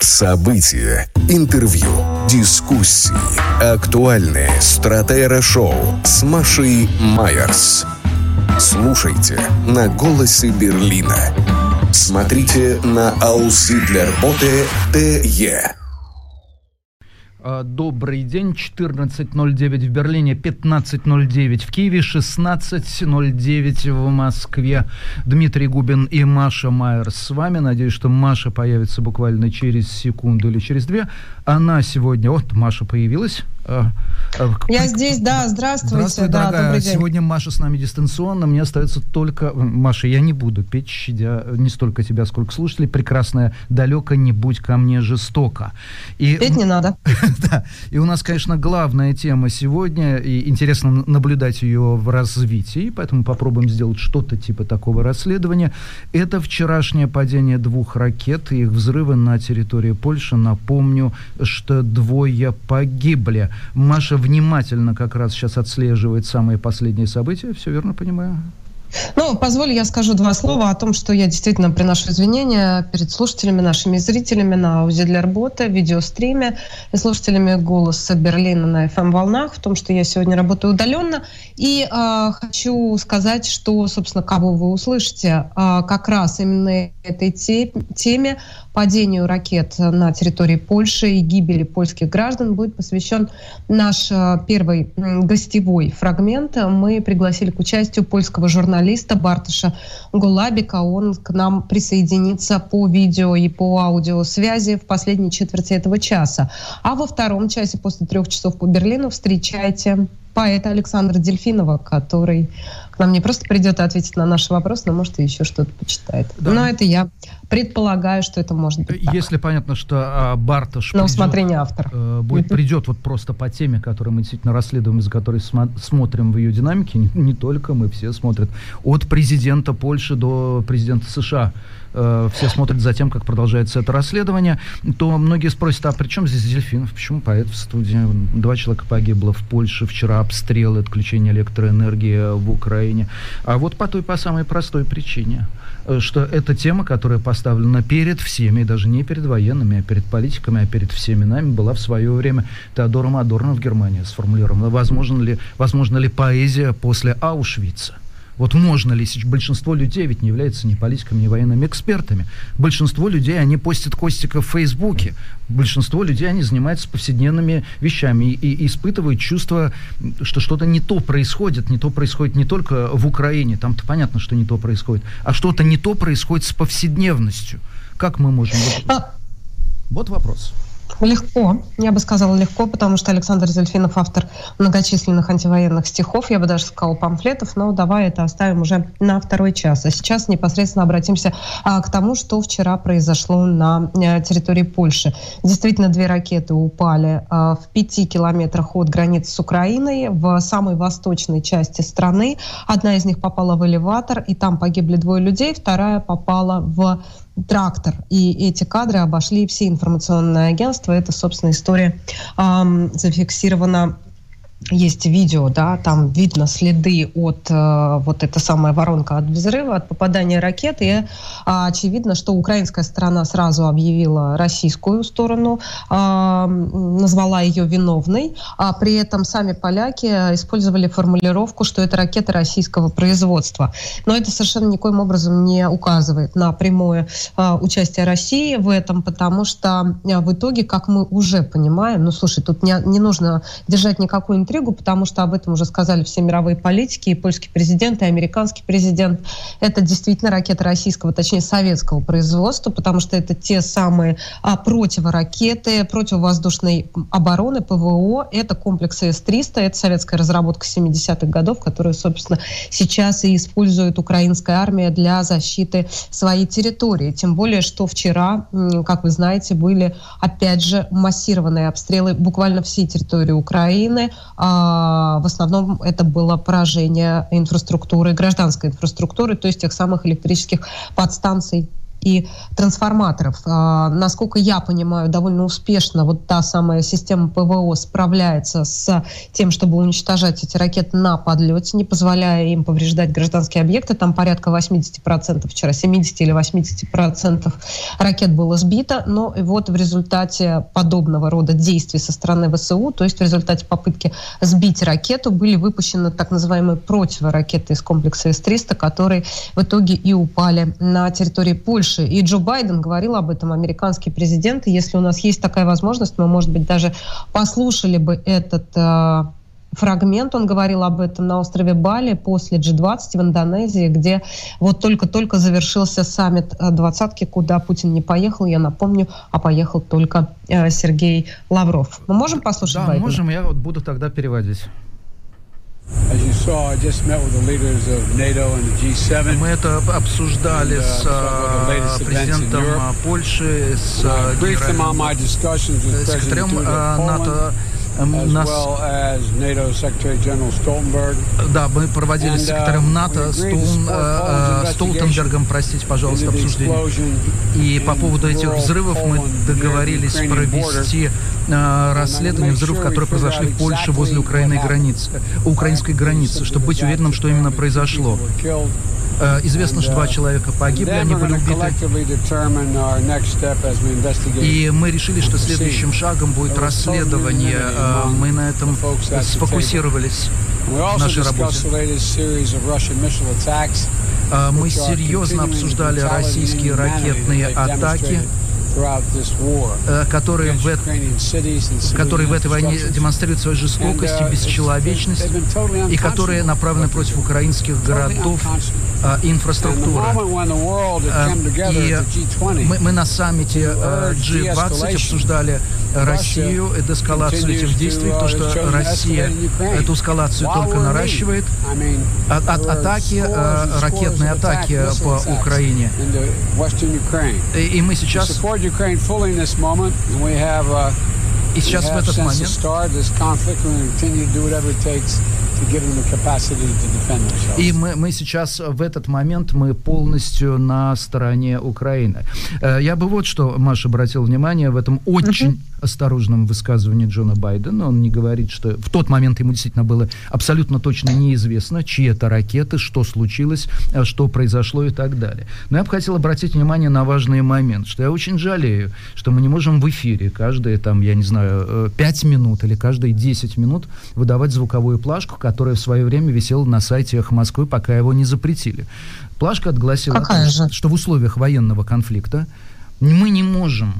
События, интервью, дискуссии, актуальные стратера-шоу с Машей Майерс. Слушайте на «Голосе Берлина». Смотрите на Ауслидлерботе ТЕ. А, добрый день. 14.09 в Берлине, 15.09 в Киеве, 16.09 в Москве. Дмитрий Губин и Маша Майер с вами. Надеюсь, что Маша появится буквально через секунду или через две. Она сегодня... Вот, Маша появилась. А, а, Я здесь, да, здравствуйте. Здравствуй, да, дорогая. Сегодня Маша с нами дистанционно. Мне остается только... Маша, я не буду петь, щадя не столько тебя, сколько слушателей. Прекрасная «Далеко не будь ко мне жестоко». И... Петь не надо. да. И у нас, конечно, главная тема сегодня, и интересно наблюдать ее в развитии, поэтому попробуем сделать что-то типа такого расследования. Это вчерашнее падение двух ракет и их взрывы на территории Польши. Напомню, что двое погибли. Маша внимательно как раз сейчас отслеживает самые последние события, все верно понимаю? Ну, позволь, я скажу два слова о том, что я действительно приношу извинения перед слушателями, нашими зрителями на для работы, видеостриме и слушателями голоса Берлина на FM-волнах, в том, что я сегодня работаю удаленно. И э, хочу сказать, что, собственно, кого вы услышите, э, как раз именно этой теме падению ракет на территории Польши и гибели польских граждан будет посвящен наш э, первый гостевой фрагмент. Мы пригласили к участию польского журналиста Бартыша Гулабика. Он к нам присоединится по видео и по аудиосвязи в последней четверти этого часа. А во втором часе после трех часов по Берлину встречайте поэта Александра Дельфинова, который к нам не просто придет и ответит на наши вопросы, но может и еще что-то почитает. Да. Но это я предполагаю, что это может быть так. Если понятно, что а, Барташ на усмотрение автора э, будет, придет вот просто по теме, которую мы действительно расследуем, за которой см смотрим в ее динамике, не, не только мы, все смотрят, от президента Польши до президента США, э, все смотрят за тем, как продолжается это расследование, то многие спросят, а при чем здесь Дельфинов? Почему поэт в студии? Два человека погибло в Польше, вчера обстрелы, отключение электроэнергии в Украине. А вот по той, по самой простой причине, что это тема, которая поставлена перед всеми, даже не перед военными, а перед политиками, а перед всеми нами, была в свое время Теодором Адорно в Германии сформулирована. Возможно ли, возможно ли поэзия после Аушвица? Вот можно ли, большинство людей ведь не являются ни политиками, ни военными экспертами. Большинство людей, они постят Костика в Фейсбуке. Большинство людей, они занимаются повседневными вещами и, и испытывают чувство, что что-то не то происходит. Не то происходит не только в Украине, там-то понятно, что не то происходит, а что-то не то происходит с повседневностью. Как мы можем... Вот, а вот вопрос. Легко, я бы сказала легко, потому что Александр Зельфинов автор многочисленных антивоенных стихов, я бы даже сказала памфлетов, но давай это оставим уже на второй час. А сейчас непосредственно обратимся а, к тому, что вчера произошло на а, территории Польши. Действительно, две ракеты упали а, в пяти километрах от границы с Украиной в самой восточной части страны. Одна из них попала в элеватор, и там погибли двое людей, вторая попала в трактор. И эти кадры обошли все информационные агентства. Это, собственно, история эм, зафиксирована есть видео, да, там видно следы от э, вот эта самая воронка от взрыва, от попадания ракеты. И, а, очевидно, что украинская сторона сразу объявила российскую сторону, а, назвала ее виновной, а при этом сами поляки использовали формулировку, что это ракета российского производства. Но это совершенно никоим образом не указывает на прямое а, участие России в этом, потому что а, в итоге, как мы уже понимаем, ну слушай, тут не, не нужно держать никакую интригу, потому что об этом уже сказали все мировые политики, и польский президент, и американский президент. Это действительно ракеты российского, точнее советского производства, потому что это те самые а, противоракеты, противовоздушной обороны, ПВО. Это комплексы С-300, это советская разработка 70-х годов, которую, собственно, сейчас и использует украинская армия для защиты своей территории. Тем более, что вчера, как вы знаете, были, опять же, массированные обстрелы буквально всей территории Украины, а, в основном это было поражение инфраструктуры, гражданской инфраструктуры, то есть тех самых электрических подстанций и трансформаторов. А, насколько я понимаю, довольно успешно вот та самая система ПВО справляется с тем, чтобы уничтожать эти ракеты на подлете, не позволяя им повреждать гражданские объекты. Там порядка 80%, вчера 70 или 80% ракет было сбито, но вот в результате подобного рода действий со стороны ВСУ, то есть в результате попытки сбить ракету, были выпущены так называемые противоракеты из комплекса С-300, которые в итоге и упали на территории Польши. И Джо Байден говорил об этом, американский президент. И если у нас есть такая возможность, мы, может быть, даже послушали бы этот э, фрагмент, он говорил об этом на острове Бали после G20 в Индонезии, где вот только-только завершился саммит э, двадцатки, куда Путин не поехал, я напомню, а поехал только э, Сергей Лавров. Мы можем послушать Да, Байдена? можем, я вот буду тогда переводить. Мы это обсуждали с э, президентом э, Польши, с э, секретарем НАТО Эм, нас... Да, мы проводили с секретарем uh, НАТО Стоун, э, Столтенбергом, простите, пожалуйста, обсуждение. И по поводу этих взрывов мы договорились провести э, расследование взрывов, которые произошли в Польше возле Украины границы, украинской границы, чтобы быть уверенным, что именно произошло. Э, известно, что два человека погибли, они были убиты. И мы решили, что следующим шагом будет расследование. Э, мы на этом сфокусировались в нашей работе. Э, мы серьезно обсуждали российские ракетные атаки которые в, которые в этой войне демонстрируют свою жестокость и uh, бесчеловечность, и которые направлены против украинских городов а, инфраструктуры. А, и мы, мы на саммите G20 обсуждали Россию, эскалацию этих действий, то, что Россия эту эскалацию только наращивает, от, от атаки, ракетные атаки по Украине. И, и мы сейчас uh, и сейчас в этот момент и мы, мы сейчас в этот момент мы полностью на стороне Украины. Э, я бы вот что, Маша, обратил внимание в этом очень. Осторожном высказывании Джона Байдена. Он не говорит, что в тот момент ему действительно было абсолютно точно неизвестно, чьи это ракеты, что случилось, э, что произошло и так далее. Но я бы хотел обратить внимание на важный момент, что я очень жалею, что мы не можем в эфире каждые там, я не знаю, 5 э, минут или каждые 10 минут выдавать звуковую плашку, которая в свое время висела на сайте «Эхо Москвы», пока его не запретили. Плашка отгласила, же? что в условиях военного конфликта мы не можем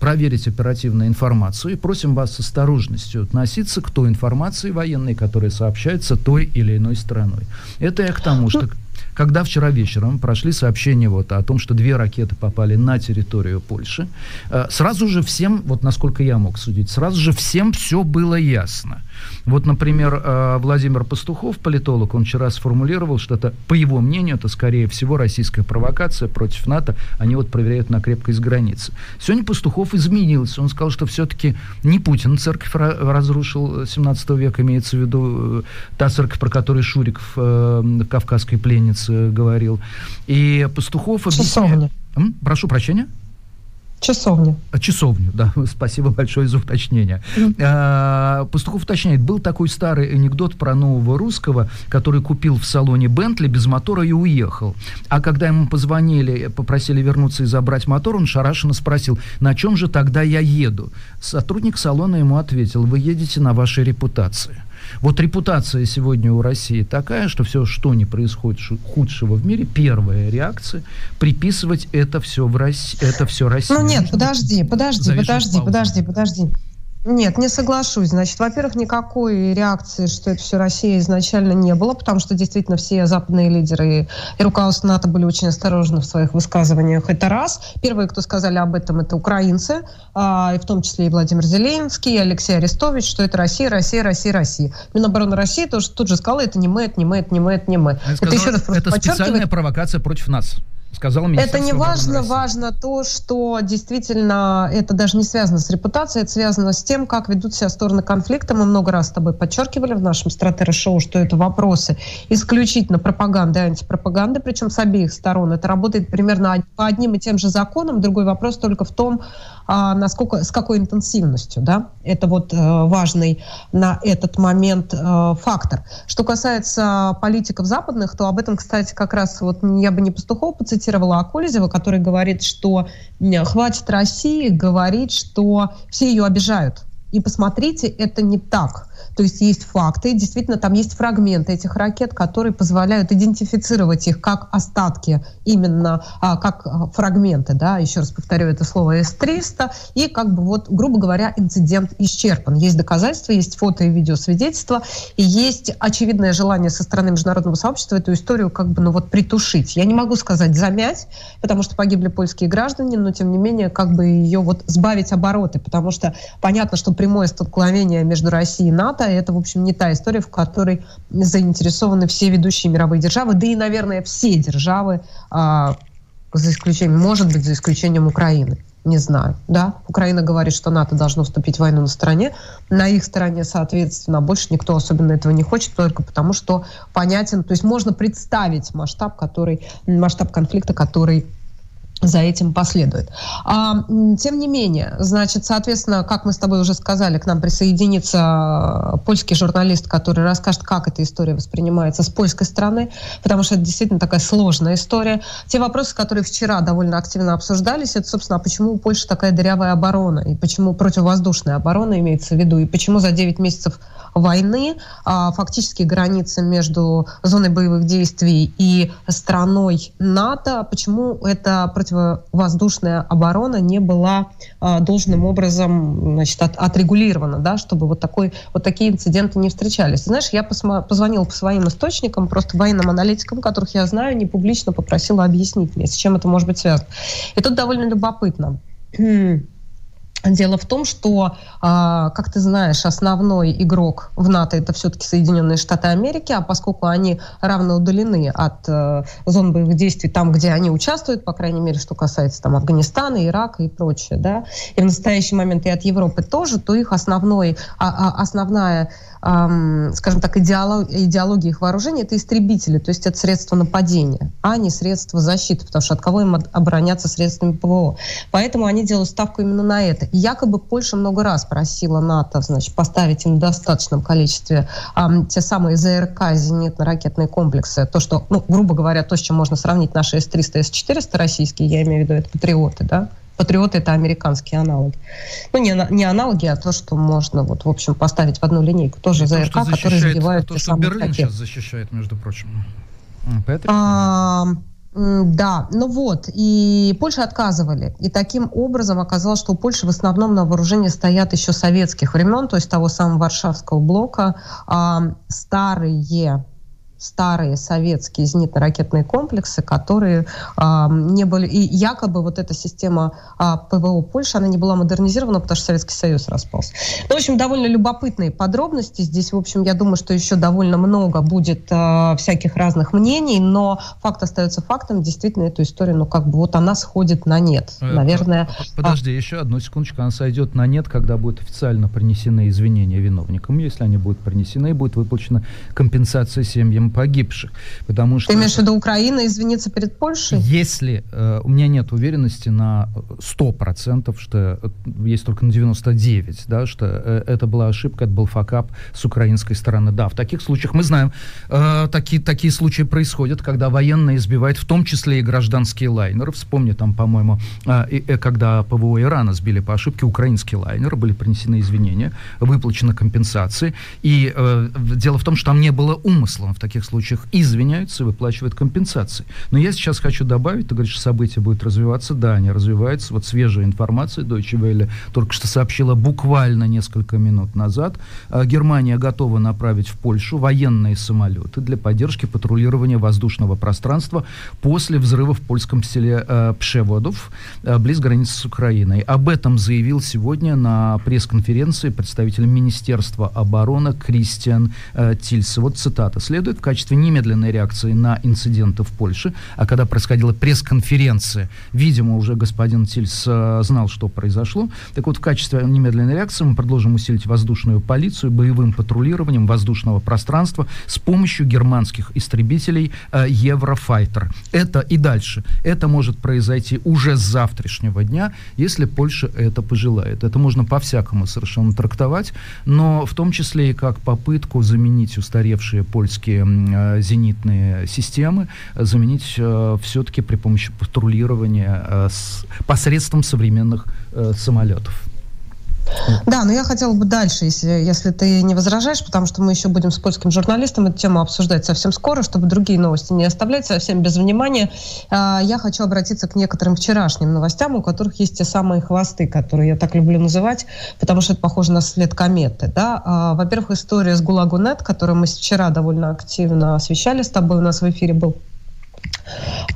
проверить оперативную информацию и просим вас с осторожностью относиться к той информации военной, которая сообщается той или иной стороной. Это я к тому, что когда вчера вечером прошли сообщения вот о том, что две ракеты попали на территорию Польши, э, сразу же всем, вот насколько я мог судить, сразу же всем все было ясно. Вот, например, э, Владимир Пастухов, политолог, он вчера сформулировал, что это, по его мнению, это, скорее всего, российская провокация против НАТО. Они вот проверяют на крепкость границы. Сегодня Пастухов изменился. Он сказал, что все-таки не Путин церковь разрушил 17 века, имеется в виду э, та церковь, про которую Шурик в «Кавказской пленнице» говорил. И Пастухов объясняет... Прошу прощения? Часовню. А, часовню, да. Спасибо большое за уточнение. Mm. Пастухов уточняет, был такой старый анекдот про нового русского, который купил в салоне Бентли без мотора и уехал. А когда ему позвонили, попросили вернуться и забрать мотор, он шарашенно спросил, на чем же тогда я еду? Сотрудник салона ему ответил, вы едете на вашей репутации. Вот репутация сегодня у России такая, что все, что не происходит худшего в мире, первая реакция приписывать это все в России, это все России. Ну нет, подожди, подожди, подожди, подожди, подожди. Нет, не соглашусь. Значит, во-первых, никакой реакции, что это все Россия изначально не было, потому что действительно все западные лидеры и руководство НАТО были очень осторожны в своих высказываниях. Это раз. Первые, кто сказали об этом, это украинцы, а, и в том числе и Владимир Зеленский, и Алексей Арестович, что это Россия, Россия, Россия, Россия. Минобороны России тоже тут же сказала, это не мы, это не мы, это не мы, это не мы. это еще раз это специальная провокация против нас. Сказал Министерство Это не важно, важно то, что действительно это даже не связано с репутацией, это связано с тем, как ведут себя стороны конфликта. Мы много раз с тобой подчеркивали в нашем стратера-шоу, что это вопросы исключительно пропаганды и антипропаганды, причем с обеих сторон. Это работает примерно по одним и тем же законам. Другой вопрос только в том, а, насколько, с какой интенсивностью. Да? Это вот э, важный на этот момент э, фактор. Что касается политиков западных, то об этом, кстати, как раз вот я бы не Пастухова поцитировала, а Колезева, который говорит, что хватит России говорить, что все ее обижают. И посмотрите, это не так. То есть есть факты, действительно там есть фрагменты этих ракет, которые позволяют идентифицировать их как остатки, именно а, как а, фрагменты, да, еще раз повторю это слово С-300, и как бы вот, грубо говоря, инцидент исчерпан. Есть доказательства, есть фото и видеосвидетельства, и есть очевидное желание со стороны международного сообщества эту историю как бы, ну вот, притушить. Я не могу сказать замять, потому что погибли польские граждане, но тем не менее как бы ее вот сбавить обороты, потому что понятно, что прямое столкновение между Россией и НАТО это, в общем, не та история, в которой заинтересованы все ведущие мировые державы, да и, наверное, все державы, а, за исключением, может быть, за исключением Украины. Не знаю, да. Украина говорит, что НАТО должно вступить в войну на стороне. На их стороне, соответственно, больше никто особенно этого не хочет, только потому что понятен, то есть можно представить масштаб, который, масштаб конфликта, который за этим последует. А, тем не менее, значит, соответственно, как мы с тобой уже сказали, к нам присоединится польский журналист, который расскажет, как эта история воспринимается с польской стороны, потому что это действительно такая сложная история. Те вопросы, которые вчера довольно активно обсуждались, это, собственно, а почему у Польши такая дырявая оборона, и почему противовоздушная оборона имеется в виду, и почему за 9 месяцев войны а, фактически граница между зоной боевых действий и страной НАТО, почему эта противовоздушная оборона не была а, должным образом значит, от, отрегулирована, да, чтобы вот, такой, вот такие инциденты не встречались. Знаешь, я посма- позвонила по своим источникам, просто военным аналитикам, которых я знаю, не публично попросила объяснить мне, с чем это может быть связано. И тут довольно любопытно. Дело в том, что, а, как ты знаешь, основной игрок в НАТО это все-таки Соединенные Штаты Америки, а поскольку они равно удалены от э, зон боевых действий там, где они участвуют, по крайней мере, что касается там Афганистана, Ирака и прочее, да, и в настоящий момент и от Европы тоже, то их основной, а, а, основная скажем так, идеолог, идеология их вооружения — это истребители, то есть это средства нападения, а не средства защиты, потому что от кого им обороняться средствами ПВО. Поэтому они делают ставку именно на это. И якобы Польша много раз просила НАТО значит, поставить им в достаточном количестве эм, те самые ЗРК, зенитно-ракетные комплексы, то, что, ну, грубо говоря, то, с чем можно сравнить наши С-300, С-400 российские, я имею в виду, это патриоты, да, Патриоты это американские аналоги. Ну, не, не аналоги, а то, что можно, вот, в общем, поставить в одну линейку. Тоже ЗРК, то, которые сбивают То, что Берлин ракеты. сейчас защищает, между прочим. А, да, ну вот, и Польша отказывали. И таким образом оказалось, что у Польши в основном на вооружении стоят еще советских времен, то есть того самого Варшавского блока, а, старые старые советские зенитно-ракетные комплексы, которые а, не были... И якобы вот эта система а, ПВО Польши, она не была модернизирована, потому что Советский Союз распался. Ну, в общем, довольно любопытные подробности. Здесь, в общем, я думаю, что еще довольно много будет а, всяких разных мнений, но факт остается фактом. Действительно, эту историю, ну, как бы вот она сходит на нет. Э, Наверное... Подожди, а... еще одну секундочку. Она сойдет на нет, когда будут официально принесены извинения виновникам. Если они будут принесены, будет выплачена компенсация семьям погибших. Потому что... Ты имеешь в виду Украина извиниться перед Польшей? Если э, у меня нет уверенности на 100%, что э, есть только на 99%, да, что э, это была ошибка, это был факап с украинской стороны. Да, в таких случаях мы знаем, э, такие, такие случаи происходят, когда военные избивают в том числе и гражданские лайнеры. Вспомни там, по-моему, э, э, когда ПВО Ирана сбили по ошибке украинские лайнеры, были принесены извинения, выплачена компенсации. И э, дело в том, что там не было умысла в таких таких случаях извиняются и выплачивают компенсации. Но я сейчас хочу добавить, ты говоришь, события будут развиваться. Да, они развиваются. Вот свежая информация Deutsche Welle только что сообщила буквально несколько минут назад. А, Германия готова направить в Польшу военные самолеты для поддержки патрулирования воздушного пространства после взрыва в польском селе э, Пшеводов, э, близ границы с Украиной. Об этом заявил сегодня на пресс-конференции представитель Министерства обороны Кристиан Тильс. Вот цитата. Следует качестве немедленной реакции на инциденты в Польше, а когда происходила пресс-конференция, видимо, уже господин Тильс э, знал, что произошло. Так вот, в качестве немедленной реакции мы продолжим усилить воздушную полицию боевым патрулированием воздушного пространства с помощью германских истребителей э, Еврофайтер. Это и дальше. Это может произойти уже с завтрашнего дня, если Польша это пожелает. Это можно по-всякому совершенно трактовать, но в том числе и как попытку заменить устаревшие польские зенитные системы, заменить э, все-таки при помощи патрулирования э, с, посредством современных э, самолетов. Да, но я хотела бы дальше, если, если ты не возражаешь, потому что мы еще будем с польским журналистом эту тему обсуждать совсем скоро, чтобы другие новости не оставлять совсем без внимания. А, я хочу обратиться к некоторым вчерашним новостям, у которых есть те самые хвосты, которые я так люблю называть, потому что это похоже на след кометы. Да? А, во-первых, история с Гулагу.нет, которую мы вчера довольно активно освещали с тобой, у нас в эфире был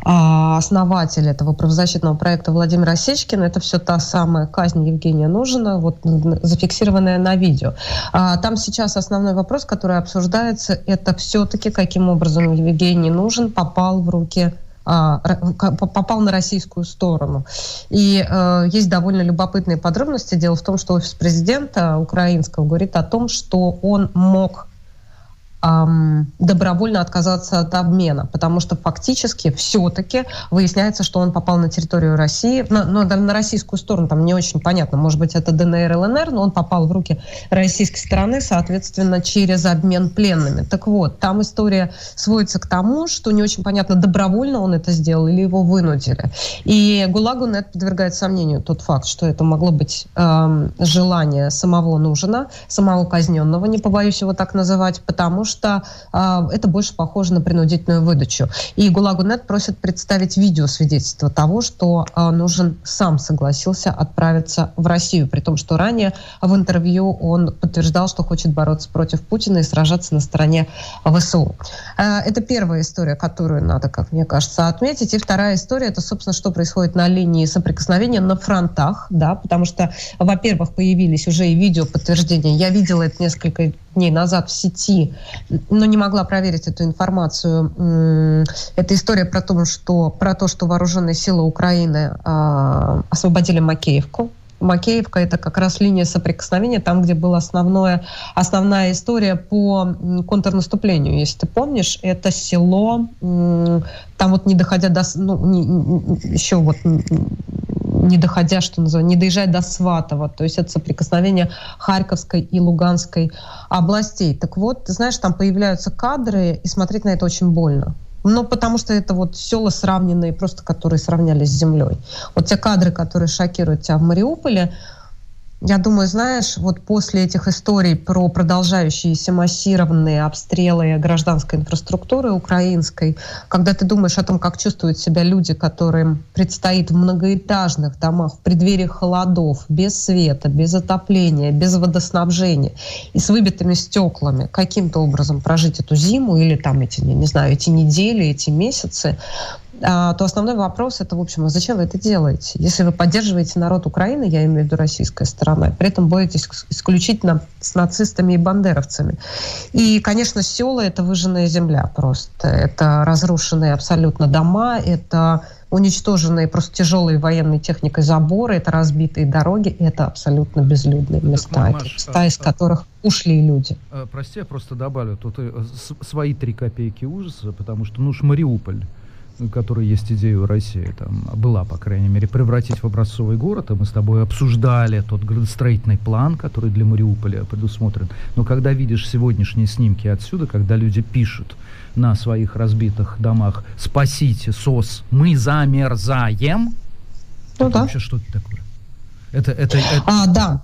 основатель этого правозащитного проекта Владимир Осечкин. Это все та самая казнь Евгения Нужина, вот зафиксированная на видео. А, там сейчас основной вопрос, который обсуждается, это все-таки каким образом Евгений Нужен попал в руки а, попал на российскую сторону. И э, есть довольно любопытные подробности. Дело в том, что офис президента украинского говорит о том, что он мог эм, добровольно отказаться от обмена, потому что фактически все-таки выясняется, что он попал на территорию России, на, на, на российскую сторону, там не очень понятно, может быть, это ДНР, ЛНР, но он попал в руки российской стороны, соответственно, через обмен пленными. Так вот, там история сводится к тому, что не очень понятно, добровольно он это сделал или его вынудили. И ГУЛАГу на это подвергает сомнению тот факт, что это могло быть эм, желание самого нужена, самого казненного, не побоюсь его так называть, потому что что э, это больше похоже на принудительную выдачу. И ГУЛАГу.нет просит представить видео свидетельство того, что э, нужен сам согласился отправиться в Россию, при том, что ранее в интервью он подтверждал, что хочет бороться против Путина и сражаться на стороне ВСУ. Э, это первая история, которую надо, как мне кажется, отметить. И вторая история, это, собственно, что происходит на линии соприкосновения на фронтах, да, потому что, во-первых, появились уже и видео подтверждения. Я видела это несколько дней назад в сети, но не могла проверить эту информацию. Это история про то, что, про то, что вооруженные силы Украины э, освободили Макеевку. Макеевка – это как раз линия соприкосновения, там, где была основное, основная история по контрнаступлению. Если ты помнишь, это село, там вот не доходя до... Ну, не, еще вот не доходя, что называется, не доезжая до Сватова. То есть это соприкосновение Харьковской и Луганской областей. Так вот, ты знаешь, там появляются кадры, и смотреть на это очень больно. Ну, потому что это вот села сравненные, просто которые сравнялись с землей. Вот те кадры, которые шокируют тебя в Мариуполе, я думаю, знаешь, вот после этих историй про продолжающиеся массированные обстрелы гражданской инфраструктуры украинской, когда ты думаешь о том, как чувствуют себя люди, которым предстоит в многоэтажных домах в преддверии холодов, без света, без отопления, без водоснабжения и с выбитыми стеклами, каким-то образом прожить эту зиму или там эти, не знаю, эти недели, эти месяцы, то основной вопрос это, в общем, а зачем вы это делаете? Если вы поддерживаете народ Украины, я имею в виду российская сторона, при этом боретесь исключительно с нацистами и бандеровцами. И, конечно, села — это выжженная земля просто. Это разрушенные абсолютно дома, это уничтоженные просто тяжелой военной техникой заборы, это разбитые дороги, это абсолютно безлюдные места, Маш, места, а, из а, которых ушли люди. А, прости, я просто добавлю тут э, свои три копейки ужаса, потому что, ну уж Мариуполь, которой есть идея у России, там, была, по крайней мере, превратить в образцовый город, и мы с тобой обсуждали тот градостроительный план, который для Мариуполя предусмотрен. Но когда видишь сегодняшние снимки отсюда, когда люди пишут на своих разбитых домах «Спасите, СОС, мы замерзаем», ну, это да. вообще что-то такое. Это, это, это... А, да.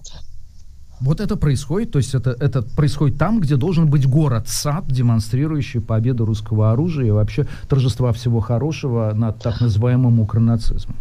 Вот это происходит, то есть это, это происходит там, где должен быть город-сад, демонстрирующий победу русского оружия и вообще торжества всего хорошего над так называемым укронацизмом.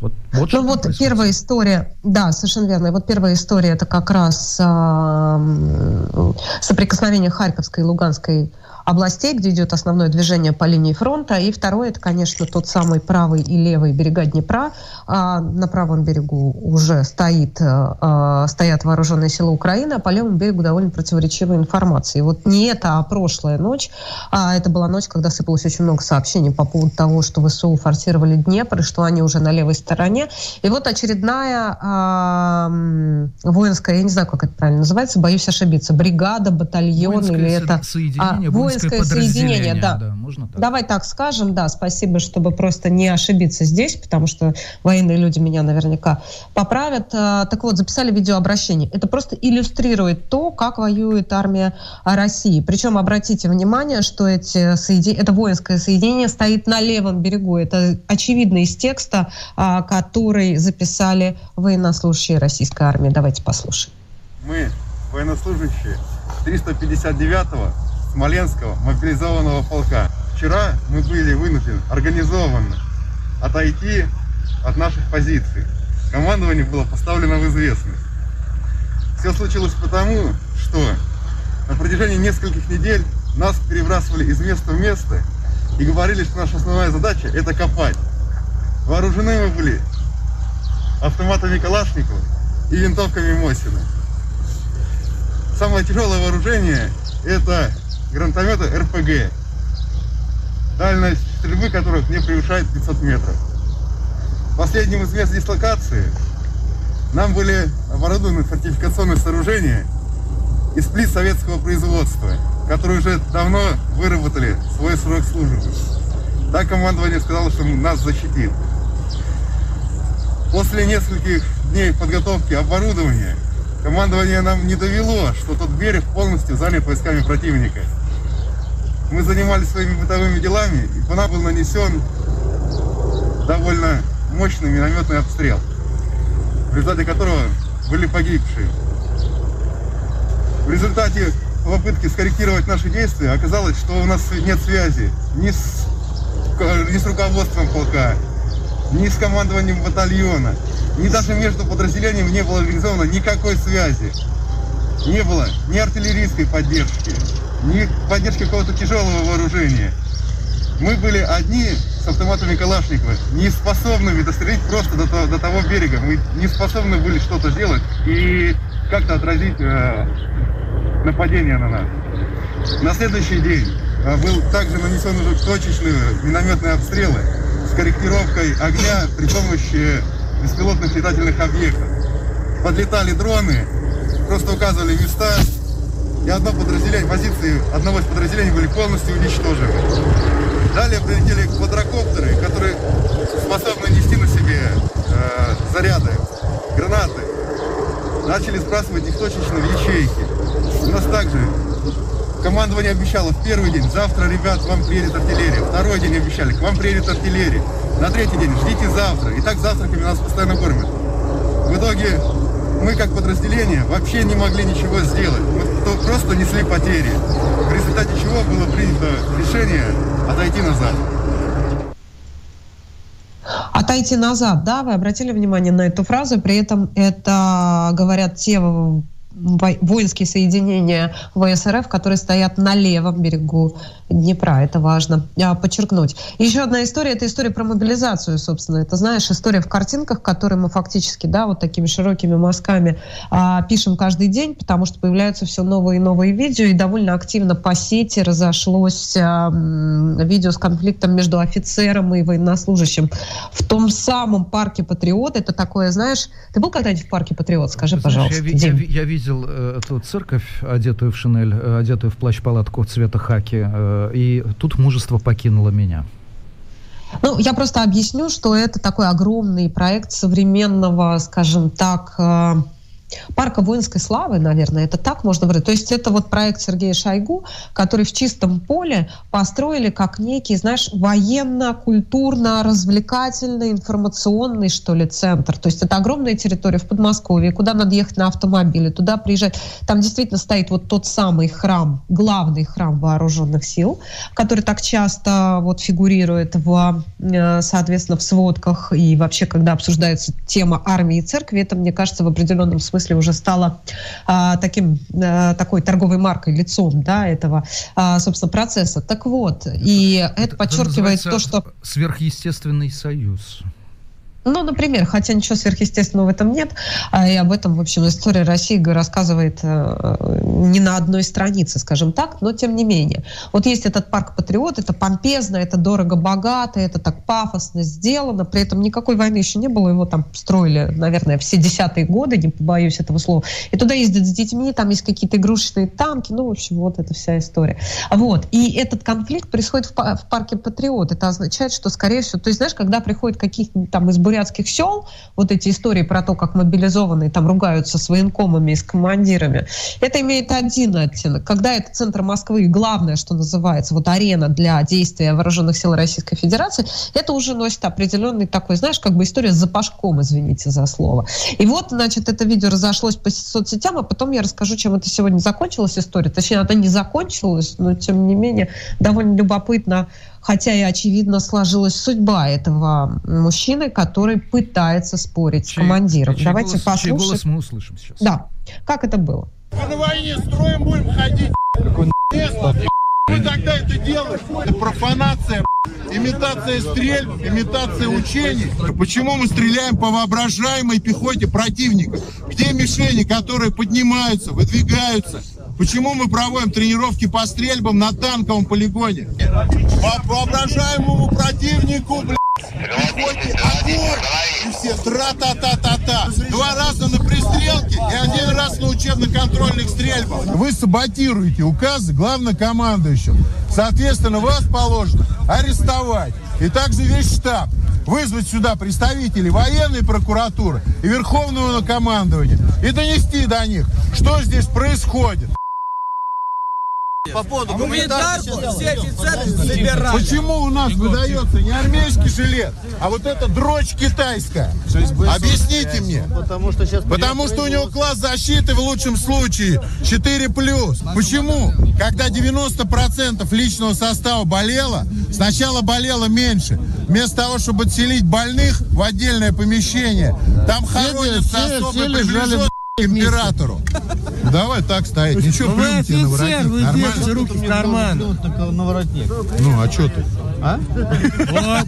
Вот, вот ну вот происходит. первая история, да, совершенно верно. Вот первая история это как раз э, соприкосновение Харьковской и Луганской областей, где идет основное движение по линии фронта. И второе, это, конечно, тот самый правый и левый берега Днепра. А на правом берегу уже стоит, а, стоят вооруженные силы Украины, а по левому берегу довольно противоречивая информация. И вот не это, а прошлая ночь. А это была ночь, когда сыпалось очень много сообщений по поводу того, что ВСУ форсировали Днепр, и что они уже на левой стороне. И вот очередная э, воинская, я не знаю, как это правильно называется, боюсь ошибиться, бригада, батальон воинское или это... Соединение, а, воинское, соединение, да. да можно так? Давай так скажем, да, спасибо, чтобы просто не ошибиться здесь, потому что военные люди меня наверняка поправят. А, так вот, записали видеообращение. Это просто иллюстрирует то, как воюет армия России. Причем обратите внимание, что эти соедин... это воинское соединение стоит на левом берегу. Это очевидно из текста, а, который записали военнослужащие российской армии. Давайте послушаем. Мы, военнослужащие 359-го Смоленского мобилизованного полка. Вчера мы были вынуждены организованно отойти от наших позиций. Командование было поставлено в известность. Все случилось потому, что на протяжении нескольких недель нас перебрасывали из места в место и говорили, что наша основная задача – это копать. Вооружены мы были автоматами Калашникова и винтовками Мосина. Самое тяжелое вооружение – это гранатометы РПГ, дальность стрельбы которых не превышает 500 метров. Последним из мест дислокации нам были оборудованы фортификационные сооружения из плит советского производства, которые уже давно выработали свой срок службы. Так командование сказало, что нас защитит. После нескольких дней подготовки оборудования командование нам не довело, что тот берег полностью занят войсками противника. Мы занимались своими бытовыми делами, и по нам был нанесен довольно мощный минометный обстрел в результате которого были погибшие. В результате попытки скорректировать наши действия оказалось, что у нас нет связи ни с, ни с руководством полка, ни с командованием батальона, ни даже между подразделениями не было организовано никакой связи. Не было ни артиллерийской поддержки, ни поддержки какого-то тяжелого вооружения. Мы были одни с автоматами Калашникова, не способными дострелить просто до, до того берега. Мы не способны были что-то сделать и как-то отразить э, нападение на нас. На следующий день э, был также нанесен уже точечные минометные обстрелы с корректировкой огня при помощи беспилотных летательных объектов. Подлетали дроны, просто указывали места, и одно подразделение, позиции одного из подразделений были полностью уничтожены. Далее прилетели квадрокоптеры, которые способны нести на себе э, заряды, гранаты. Начали сбрасывать их точечно в ячейки. У нас также командование обещало в первый день, завтра, ребят, вам приедет артиллерия. Второй день обещали, к вам приедет артиллерия. На третий день, ждите завтра. И так завтраками нас постоянно кормят. В итоге мы как подразделение вообще не могли ничего сделать. Мы просто несли потери. В результате чего было принято решение отойти назад. Отойти назад, да, вы обратили внимание на эту фразу, при этом это говорят те воинские соединения ВСРФ, которые стоят на левом берегу Днепра. Это важно а, подчеркнуть. Еще одна история, это история про мобилизацию, собственно. Это, знаешь, история в картинках, которые мы фактически, да, вот такими широкими мазками а, пишем каждый день, потому что появляются все новые и новые видео, и довольно активно по сети разошлось а, видео с конфликтом между офицером и военнослужащим в том самом парке Патриот. Это такое, знаешь, ты был когда-нибудь в парке Патриот? Скажи, пожалуйста. Я, я, я видел э, эту церковь, одетую в шинель, э, одетую в плащ-палатку цвета хаки, э, и тут мужество покинуло меня. Ну, я просто объясню, что это такой огромный проект современного, скажем так, парка воинской славы, наверное, это так можно говорить. То есть это вот проект Сергея Шойгу, который в чистом поле построили как некий, знаешь, военно-культурно-развлекательный, информационный, что ли, центр. То есть это огромная территория в Подмосковье, куда надо ехать на автомобиле, туда приезжать. Там действительно стоит вот тот самый храм, главный храм вооруженных сил, который так часто вот фигурирует в, э, соответственно, в сводках и вообще, когда обсуждается тема армии и церкви, это, мне кажется, в определенном смысле смысле уже стала а, таким, а, такой торговой маркой, лицом да, этого, а, собственно, процесса. Так вот, и это, это подчеркивает то, что... Сверхъестественный союз. Ну, например, хотя ничего сверхъестественного в этом нет, а и об этом, в общем, история России рассказывает э, не на одной странице, скажем так, но тем не менее. Вот есть этот парк Патриот, это помпезно, это дорого-богато, это так пафосно сделано, при этом никакой войны еще не было, его там строили, наверное, все десятые годы, не побоюсь этого слова, и туда ездят с детьми, там есть какие-то игрушечные танки, ну, в общем, вот эта вся история. Вот, и этот конфликт происходит в, парке Патриот, это означает, что, скорее всего, то есть, знаешь, когда приходят каких-нибудь там из бурятских сел, вот эти истории про то, как мобилизованные там ругаются с военкомами и с командирами, это имеет один оттенок. Когда это центр Москвы, главное, что называется, вот арена для действия вооруженных сил Российской Федерации, это уже носит определенный такой, знаешь, как бы история с запашком, извините за слово. И вот, значит, это видео разошлось по соцсетям, а потом я расскажу, чем это сегодня закончилась история. Точнее, она не закончилась, но, тем не менее, довольно любопытно хотя и очевидно сложилась судьба этого мужчины, который пытается спорить чей, с командиром. Чей Давайте голос, послушаем. Чей голос мы услышим сейчас. Да. Как это было? На войне строим будем ходить. Мы тогда это делаем. Это профанация, имитация стрельб, имитация учений. Почему мы стреляем по воображаемой пехоте противника? Где мишени, которые поднимаются, выдвигаются? Почему мы проводим тренировки по стрельбам на танковом полигоне? По воображаемому противнику, блядь, приходите огонь, и все тра-та-та-та-та. Два раза на пристрелке и один раз на учебно-контрольных стрельбах. Вы саботируете указы главнокомандующего. Соответственно, вас положено арестовать. И также весь штаб вызвать сюда представителей военной прокуратуры и верховного командования и донести до них, что здесь происходит. По поводу а гуманитарки все офицеры забирают. Почему у нас выдается не армейский жилет, а вот эта дрочь китайская? Объясните мне. Потому что сейчас Потому что у него класс защиты в лучшем случае 4+. Почему? Когда 90% личного состава болело, сначала болело меньше. Вместо того, чтобы отселить больных в отдельное помещение, там хоронятся особо приближенные императору. Давай так стоять. Ничего, ну, вы офицер, на воротник. Вы Нормально. руки в карман. На воротник. Ну, а что ты? А? Вот.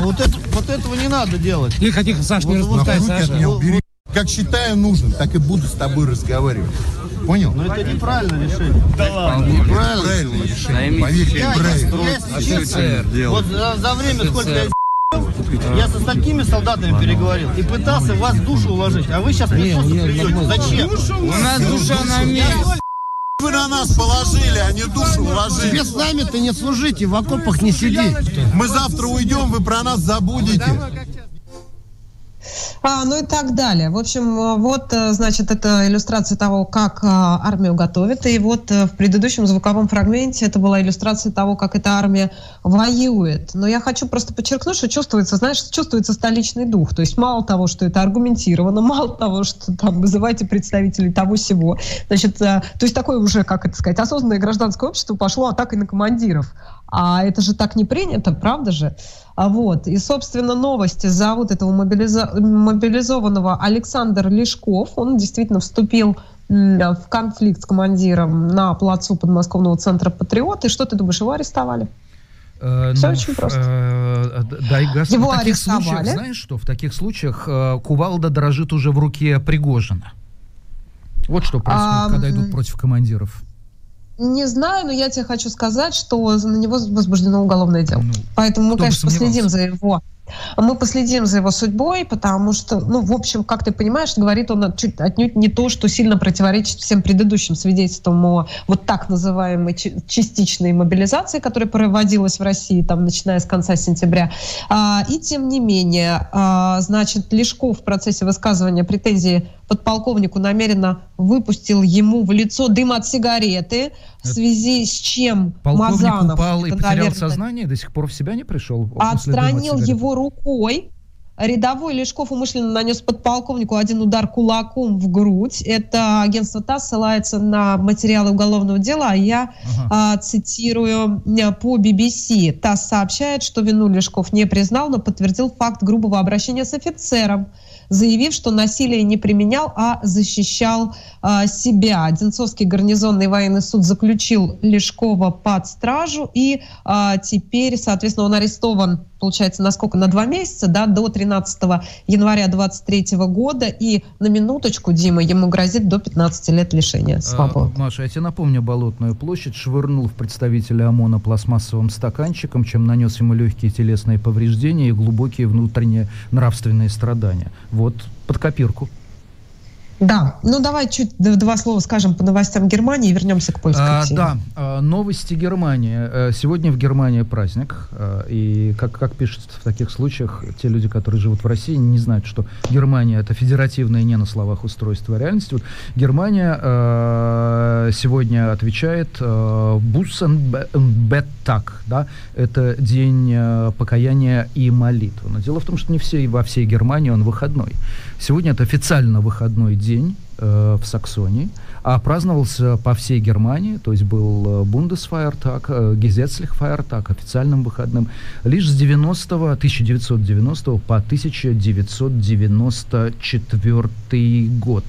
Ну, вот, это, вот этого не надо делать. Тихо, тихо, Саш, не распускай, Саша. Как считаю нужным, так и буду с тобой разговаривать. Понял? Но это неправильное решение. Да ладно. Неправильное решение. Поверьте, неправильное. А вот за, за время, сколько я я со столькими солдатами переговорил и пытался вас душу уложить, а вы сейчас мне просто придете. Зачем? У нас душа на месте. Вы на нас положили, а не душу уложили. Тебе с нами-то не служите, в окопах не сиди. Мы завтра уйдем, вы про нас забудете а, ну и так далее. В общем, э, вот, э, значит, это иллюстрация того, как а, армию готовят. И вот в предыдущем звуковом фрагменте это была иллюстрация того, как эта армия воюет. Но я хочу просто подчеркнуть, что чувствуется, знаешь, чувствуется столичный дух. То есть мало того, что это аргументировано, мало того, что там вызываете представителей того всего. Значит, то есть такое уже, как это сказать, осознанное гражданское общество пошло атакой на командиров. А это же так не принято, правда же? А вот. И, собственно, новости зовут этого мобилиза... мобилизованного Александр Лешков. Он действительно вступил в конфликт с командиром на плацу подмосковного центра «Патриот». И что ты думаешь, его арестовали? Э, Все ну, очень просто. Э, дай газ. Его в таких случаях, знаешь что, в таких случаях э, кувалда дрожит уже в руке Пригожина. Вот что происходит, а, когда идут против командиров. Не знаю, но я тебе хочу сказать, что на него возбуждено уголовное дело. Ну, Поэтому мы, конечно, последим за его мы последим за его судьбой, потому что, ну, в общем, как ты понимаешь, говорит он отнюдь не то, что сильно противоречит всем предыдущим свидетельствам о вот так называемой частичной мобилизации, которая проводилась в России, там, начиная с конца сентября. А, и тем не менее, а, значит, Лешков в процессе высказывания претензий подполковнику намеренно выпустил ему в лицо дым от сигареты, в связи с чем Полковник Мазанов... упал и потерял наверное, сознание, до сих пор в себя не пришел? Отстранил его рукой, Рядовой Лешков умышленно нанес подполковнику один удар кулаком в грудь. Это агентство ТАСС ссылается на материалы уголовного дела, а я ага. а, цитирую по BBC. ТАСС сообщает, что вину Лешков не признал, но подтвердил факт грубого обращения с офицером заявив, что насилие не применял, а защищал а, себя. Одинцовский гарнизонный военный суд заключил Лешкова под стражу, и а, теперь, соответственно, он арестован получается, насколько? На два месяца, да, до 13 января 23 года. И на минуточку, Дима, ему грозит до 15 лет лишения свободы. А, Маша, я тебе напомню Болотную площадь. Швырнул в представителя ОМОНа пластмассовым стаканчиком, чем нанес ему легкие телесные повреждения и глубокие внутренние нравственные страдания. Вот под копирку. Да, ну давай чуть два слова скажем по новостям Германии и вернемся к польской а, теме. Да, а, новости Германии. Э, сегодня в Германии праздник, э, и как, как пишут в таких случаях те люди, которые живут в России, не знают, что Германия это федеративное не на словах устройство, а реальность. Вот Германия э, сегодня отвечает э, Буссенбеттак, да, это день покаяния и молитвы. Но дело в том, что не все, во всей Германии он выходной. Сегодня это официально выходной день э, в Саксонии, а праздновался по всей Германии, то есть был э, Бундесфайртаг, э, Гезецлихфайртаг, официальным выходным, лишь с 90 1990 по 1994 год.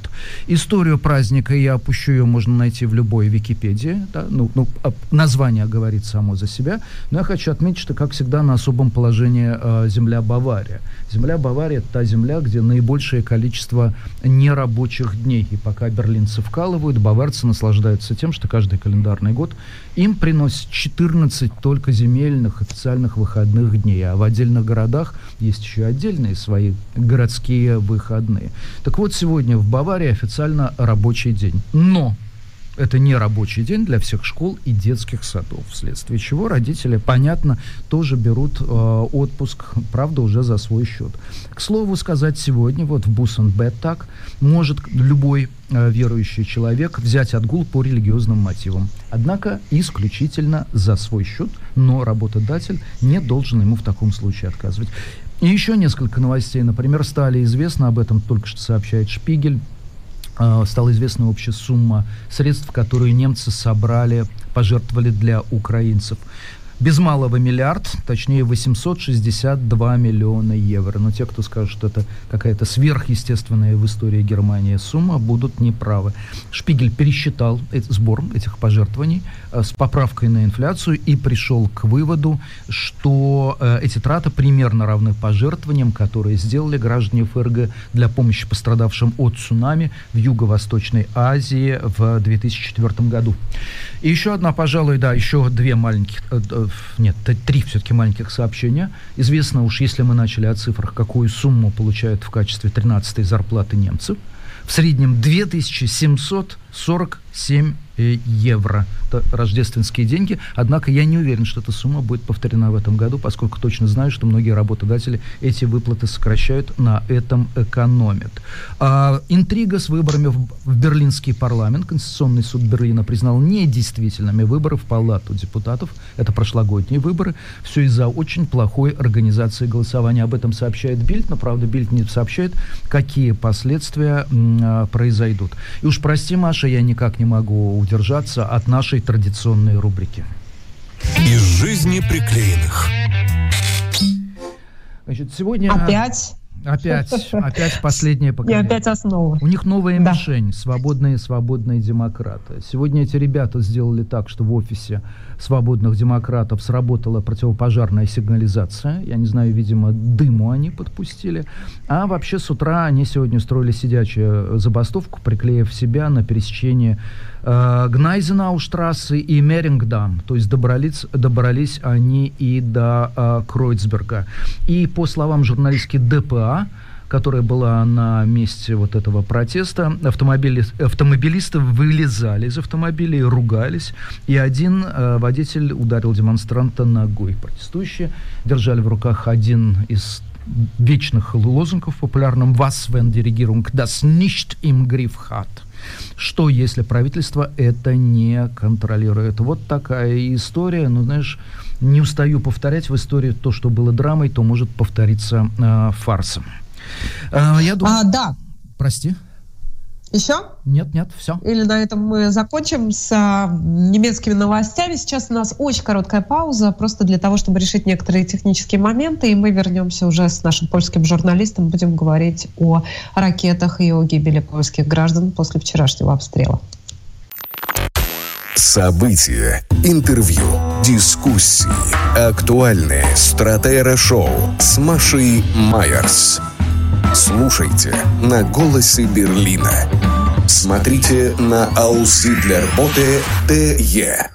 Историю праздника я опущу, ее можно найти в любой Википедии, да? ну, ну, название говорит само за себя, но я хочу отметить, что, как всегда, на особом положении э, земля Бавария. Земля Бавария – это та земля, где наибольшее количество нерабочих дней. И пока берлинцы вкалывают, баварцы наслаждаются тем, что каждый календарный год им приносит 14 только земельных официальных выходных дней. А в отдельных городах есть еще отдельные свои городские выходные. Так вот, сегодня в Баварии официально рабочий день. Но это не рабочий день для всех школ и детских садов, вследствие чего родители, понятно, тоже берут э, отпуск, правда, уже за свой счет. К слову сказать, сегодня вот в Бусенбет так может любой э, верующий человек взять отгул по религиозным мотивам. Однако исключительно за свой счет, но работодатель не должен ему в таком случае отказывать. И еще несколько новостей. Например, стали известно, об этом только что сообщает Шпигель, стала известна общая сумма средств, которые немцы собрали, пожертвовали для украинцев без малого миллиард, точнее 862 миллиона евро. Но те, кто скажет, что это какая-то сверхъестественная в истории Германии сумма, будут неправы. Шпигель пересчитал сбор этих пожертвований э, с поправкой на инфляцию и пришел к выводу, что э, эти траты примерно равны пожертвованиям, которые сделали граждане ФРГ для помощи пострадавшим от цунами в Юго-Восточной Азии в 2004 году. И еще одна, пожалуй, да, еще две маленьких э, нет, три все-таки маленьких сообщения. Известно уж, если мы начали о цифрах, какую сумму получают в качестве 13-й зарплаты немцы. В среднем 2747 евро. Это рождественские деньги. Однако я не уверен, что эта сумма будет повторена в этом году, поскольку точно знаю, что многие работодатели эти выплаты сокращают, на этом экономят. А, интрига с выборами в, в Берлинский парламент. Конституционный суд Берлина признал недействительными выборы в палату депутатов. Это прошлогодние выборы. Все из-за очень плохой организации голосования. Об этом сообщает Бильд, но, правда, Бильд не сообщает, какие последствия м, произойдут. И уж прости, Маша, я никак не могу удержаться от нашей традиционной рубрики. Из жизни приклеенных. Значит, сегодня... Опять? Опять, опять последнее поколение. И опять основа. У них новая да. мишень, свободные, свободные демократы. Сегодня эти ребята сделали так, что в офисе свободных демократов сработала противопожарная сигнализация. Я не знаю, видимо, дыму они подпустили. А вообще с утра они сегодня устроили сидячую забастовку, приклеив себя на пересечении э, Гнайзенауштрассы и Мерингдам. То есть добрались, добрались они и до э, Кройцберга. И по словам журналистки ДПА, которая была на месте вот этого протеста. Автомобили, автомобилисты вылезали из автомобилей, ругались, и один э, водитель ударил демонстранта ногой. Протестующие держали в руках один из вечных лозунгов в популярном «Was, wenn die Regierung das nicht im Griff hat?» Что, если правительство это не контролирует? Вот такая история. Ну, знаешь, не устаю повторять в истории то, что было драмой, то может повториться э, фарсом. Э, я думаю... А, да. Прости. Еще? Нет, нет, все. Или на этом мы закончим с а, немецкими новостями. Сейчас у нас очень короткая пауза, просто для того, чтобы решить некоторые технические моменты, и мы вернемся уже с нашим польским журналистом, будем говорить о ракетах и о гибели польских граждан после вчерашнего обстрела. События, интервью, дискуссии, актуальные стратера-шоу с Машей Майерс. Слушайте на «Голосе Берлина». Смотрите на «Аусы для работы ТЕ».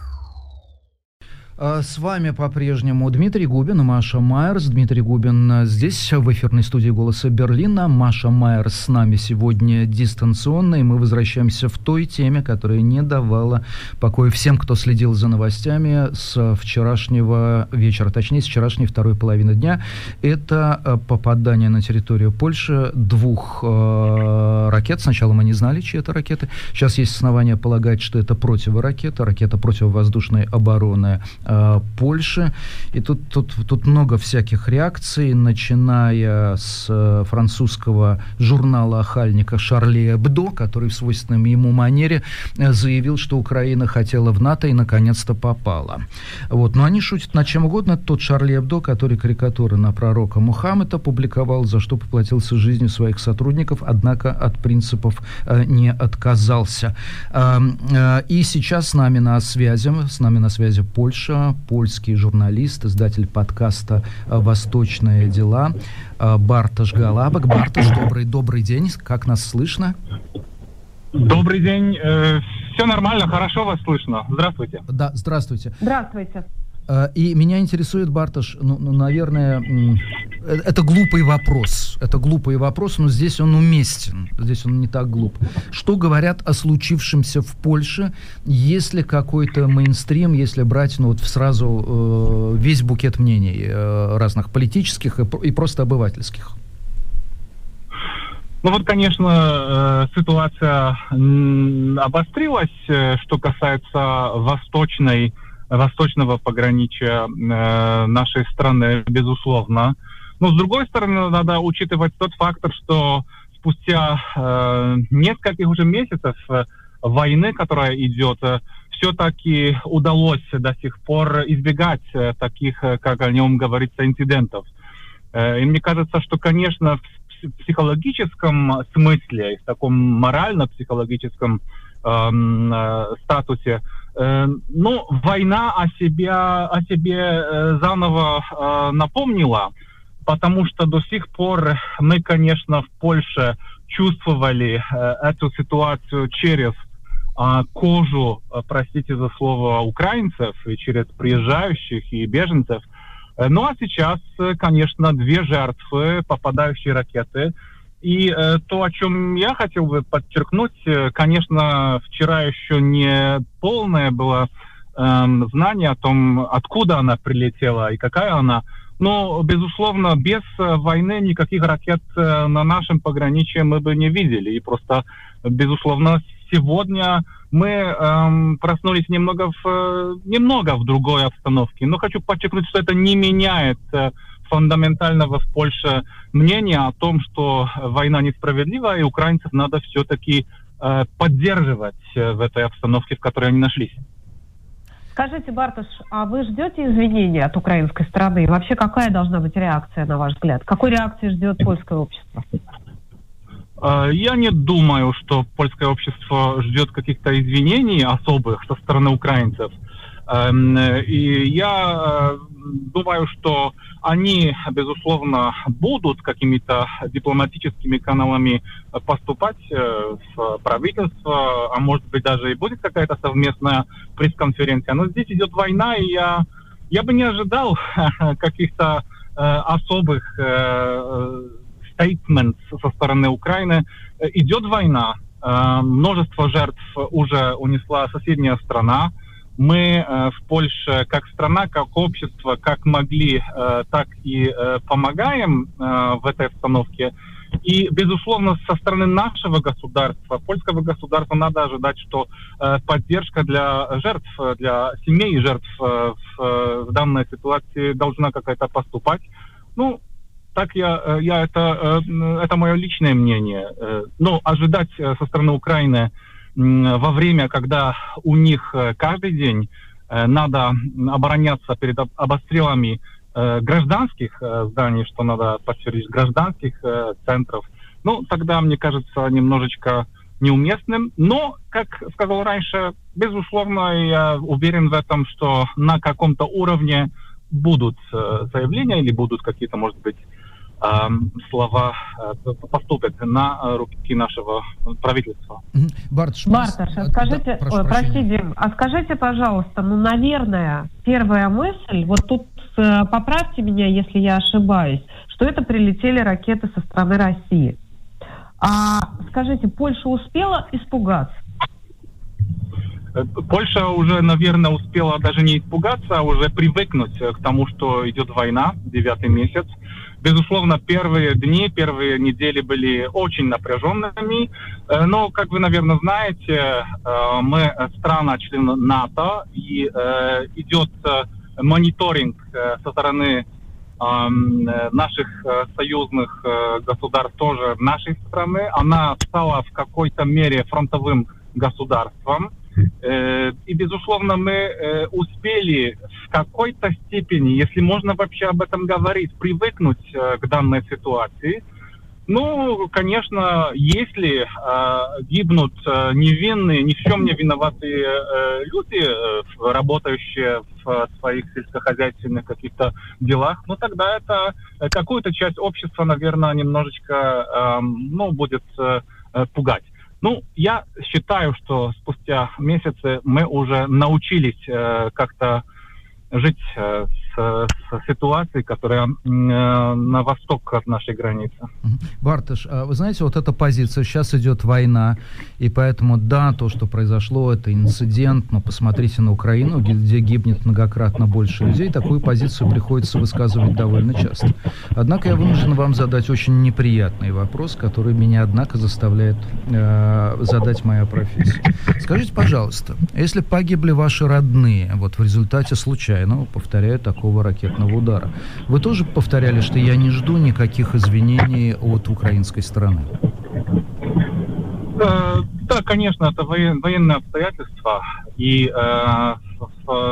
А, с вами по-прежнему Дмитрий Губин и Маша Майерс. Дмитрий Губин здесь, в эфирной студии «Голоса Берлина». Маша Майерс с нами сегодня дистанционно, и мы возвращаемся в той теме, которая не давала покоя всем, кто следил за новостями с вчерашнего вечера, точнее, с вчерашней второй половины дня. Это а, попадание на территорию Польши двух э, ракет. Сначала мы не знали, чьи это ракеты. Сейчас есть основания полагать, что это противоракета, ракета противовоздушной обороны э, Польши. И тут, тут, тут много всяких реакций, начиная с э, французского журнала охальника Шарли Эбдо, который в свойственном ему манере э, заявил, что Украина хотела в НАТО и наконец-то попала. Вот. Но они шутят над чем угодно. Тот Шарли Эбдо, который карикатуры на пророка Мухаммеда публиковал, за что поплатился жизнью своих сотрудников, однако от принципов э, не отказался. Э, э, и сейчас с нами на связи, с нами на связи Польша, польский журналист, издатель подкаста «Восточные дела» Барташ Галабок. Барташ, добрый, добрый день, как нас слышно? Добрый день, э, все нормально, хорошо вас слышно. Здравствуйте. Да, здравствуйте. Здравствуйте. Э, и меня интересует, Барташ, ну, ну, наверное, э, это глупый вопрос. Это глупый вопрос, но здесь он уместен. Здесь он не так глуп. Что говорят о случившемся в Польше? Есть ли какой-то мейнстрим, если брать ну, вот сразу э, весь букет мнений э, разных политических и, и просто обывательских? Ну вот, конечно, э, ситуация обострилась, что касается восточной восточного пограничия э, нашей страны, безусловно. Но с другой стороны, надо учитывать тот фактор, что спустя э, нескольких уже месяцев э, войны, которая идет, э, все-таки удалось до сих пор избегать э, таких, как о нем говорится, инцидентов. И мне кажется, что, конечно, в психологическом смысле, в таком морально-психологическом эм, э, статусе, Э, ну, война о себе, о себе э, заново э, напомнила, потому что до сих пор мы, конечно, в Польше чувствовали эту ситуацию через кожу, простите за слово, украинцев и через приезжающих и беженцев. Ну а сейчас, конечно, две жертвы, попадающие ракеты – и э, то, о чем я хотел бы подчеркнуть, э, конечно, вчера еще не полное было э, знание о том, откуда она прилетела и какая она. Но, безусловно, без э, войны никаких ракет э, на нашем пограничье мы бы не видели. И просто, безусловно, сегодня мы эм, проснулись немного в, немного в другой обстановке. Но хочу подчеркнуть, что это не меняет э, фундаментального в Польше мнения о том, что война несправедлива, и украинцев надо все-таки э, поддерживать э, в этой обстановке, в которой они нашлись. Скажите, Бартуш, а вы ждете извинения от украинской стороны? И вообще какая должна быть реакция, на ваш взгляд? Какой реакции ждет польское общество? Э, я не думаю, что польское общество ждет каких-то извинений особых со стороны украинцев. Эм, и я думаю, что они, безусловно, будут какими-то дипломатическими каналами поступать э, в правительство, а может быть даже и будет какая-то совместная пресс-конференция. Но здесь идет война, и я, я бы не ожидал каких-то э, особых стейтментов э, со стороны Украины. Идет война, множество жертв уже унесла соседняя страна, мы э, в Польше как страна, как общество, как могли, э, так и э, помогаем э, в этой обстановке. И, безусловно, со стороны нашего государства, польского государства, надо ожидать, что э, поддержка для жертв, для семей жертв э, в, э, в данной ситуации должна какая-то поступать. Ну, так я, я это, это мое личное мнение. Но ожидать со стороны Украины во время, когда у них каждый день надо обороняться перед обстрелами гражданских зданий, что надо подтвердить, гражданских центров, ну, тогда, мне кажется, немножечко неуместным. Но, как сказал раньше, безусловно, я уверен в этом, что на каком-то уровне будут э, заявления или будут какие-то, может быть, э, слова э, поступят на руки нашего правительства. Барташ, Барташ а скажите, да, ой, прости, Дим, а скажите, пожалуйста, ну, наверное, первая мысль, вот тут поправьте меня, если я ошибаюсь, что это прилетели ракеты со стороны России. А скажите, Польша успела испугаться? Э, Польша уже, наверное, успела даже не испугаться, а уже привыкнуть к тому, что идет война, девятый месяц. Безусловно, первые дни, первые недели были очень напряженными, э, но, как вы, наверное, знаете, э, мы страна член НАТО, и идет мониторинг со стороны наших э, союзных э, государств тоже нашей страны. Она стала в какой-то мере фронтовым государством. Э, и, безусловно, мы успели в какой-то степени, если можно вообще об этом говорить, привыкнуть к данной ситуации – ну, конечно, если э, гибнут э, невинные, ни в чем не виноватые э, люди, э, работающие в своих сельскохозяйственных каких-то делах, ну тогда это э, какую-то часть общества, наверное, немножечко, э, ну, будет э, э, пугать. Ну, я считаю, что спустя месяцы мы уже научились э, как-то жить э, с, с ситуацией, которая э, на восток от нашей границы. Бартыш, а вы знаете, вот эта позиция, сейчас идет война, и поэтому, да, то, что произошло, это инцидент, но посмотрите на Украину, где гибнет многократно больше людей, такую позицию приходится высказывать довольно часто. Однако я вынужден вам задать очень неприятный вопрос, который меня, однако, заставляет э, задать моя профессия. Скажите, пожалуйста, если погибли ваши родные, вот в результате случайного, повторяю, такого такого ракетного удара. Вы тоже повторяли, что я не жду никаких извинений от украинской стороны? Э, да, конечно, это военные обстоятельства. И э,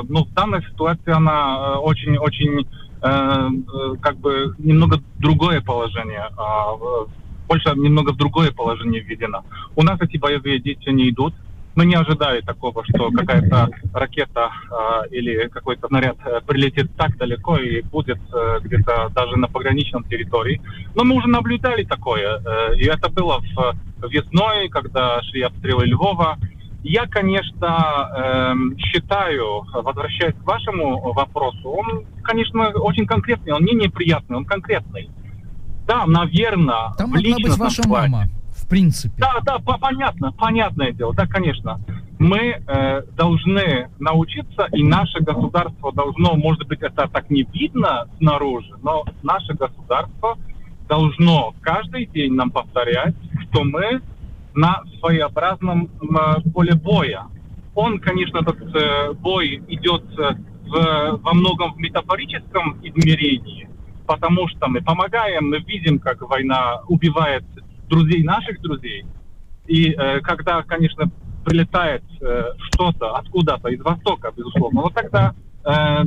ну, в данной ситуации она очень-очень э, э, как бы немного другое положение. Польша немного в другое положение введена. У нас эти боевые действия не идут мы не ожидали такого, что какая-то ракета э, или какой-то снаряд э, прилетит так далеко и будет э, где-то даже на пограничном территории. Но мы уже наблюдали такое, э, и это было в весной, когда шли обстрелы Львова. Я, конечно, э, считаю, возвращаясь к вашему вопросу, он, конечно, очень конкретный, он не неприятный, он конкретный. Да, наверное, Там могла быть ваша плане. мама принципе. Да, да, по понятно, понятное дело, да, конечно. Мы э, должны научиться, и наше государство должно, может быть, это так не видно снаружи, но наше государство должно каждый день нам повторять, что мы на своеобразном э, поле боя. Он, конечно, этот э, бой идет э, в, во многом в метафорическом измерении, потому что мы помогаем, мы видим, как война убивает друзей наших друзей. И э, когда, конечно, прилетает э, что-то откуда-то из Востока, безусловно, вот тогда э,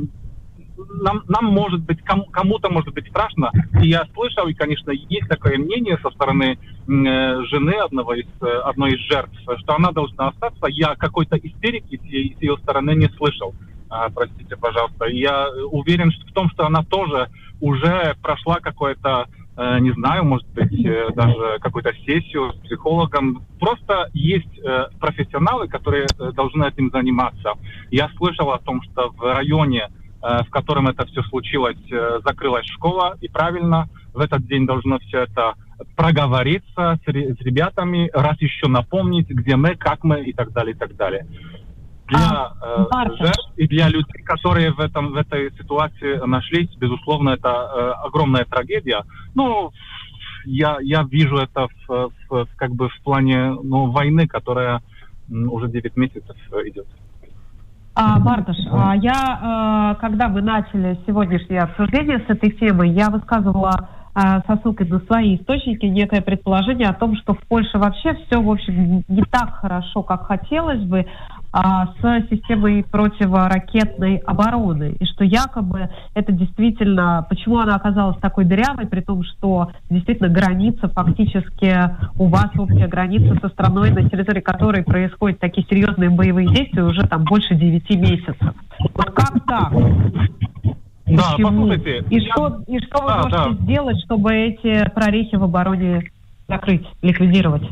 нам, нам может быть, кому, кому-то может быть страшно. И я слышал, и, конечно, есть такое мнение со стороны э, жены одного из, э, одной из жертв, что она должна остаться. Я какой-то истерики с, с ее стороны не слышал. А, простите, пожалуйста. Я уверен в том, что она тоже уже прошла какое-то не знаю, может быть, э, даже какую-то сессию с психологом. Просто есть э, профессионалы, которые должны этим заниматься. Я слышал о том, что в районе, в котором это все случилось, закрылась школа, и правильно, в этот день должно все это проговориться с, ребятами, раз еще напомнить, где мы, как мы и так далее, и так далее для а, э, жертв и для людей, которые в, этом, в этой ситуации нашлись, безусловно, это э, огромная трагедия. Ну, я, я вижу это в, в, как бы в плане ну, войны, которая уже 9 месяцев идет. А, Барташ, а я, э, когда вы начали сегодняшнее обсуждение с этой темой, я высказывала а, со ссылкой на свои источники некое предположение о том, что в Польше вообще все, в общем, не так хорошо, как хотелось бы, с системой противоракетной обороны. И что якобы это действительно, почему она оказалась такой дырявой, при том, что действительно граница фактически у вас общая граница со страной, на территории которой происходят такие серьезные боевые действия уже там больше 9 месяцев. Вот как так? Да, Почему? послушайте. И я... что, и что да, вы можете да. сделать, чтобы эти прорехи в обороне закрыть, ликвидировать?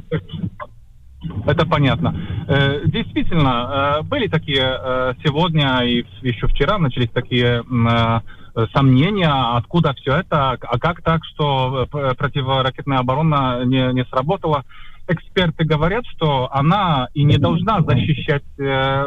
Это понятно. Э, действительно, э, были такие э, сегодня и еще вчера начались такие сомнения, откуда все это, а как так, что противоракетная оборона не, не сработала. Эксперты говорят, что она и не должна защищать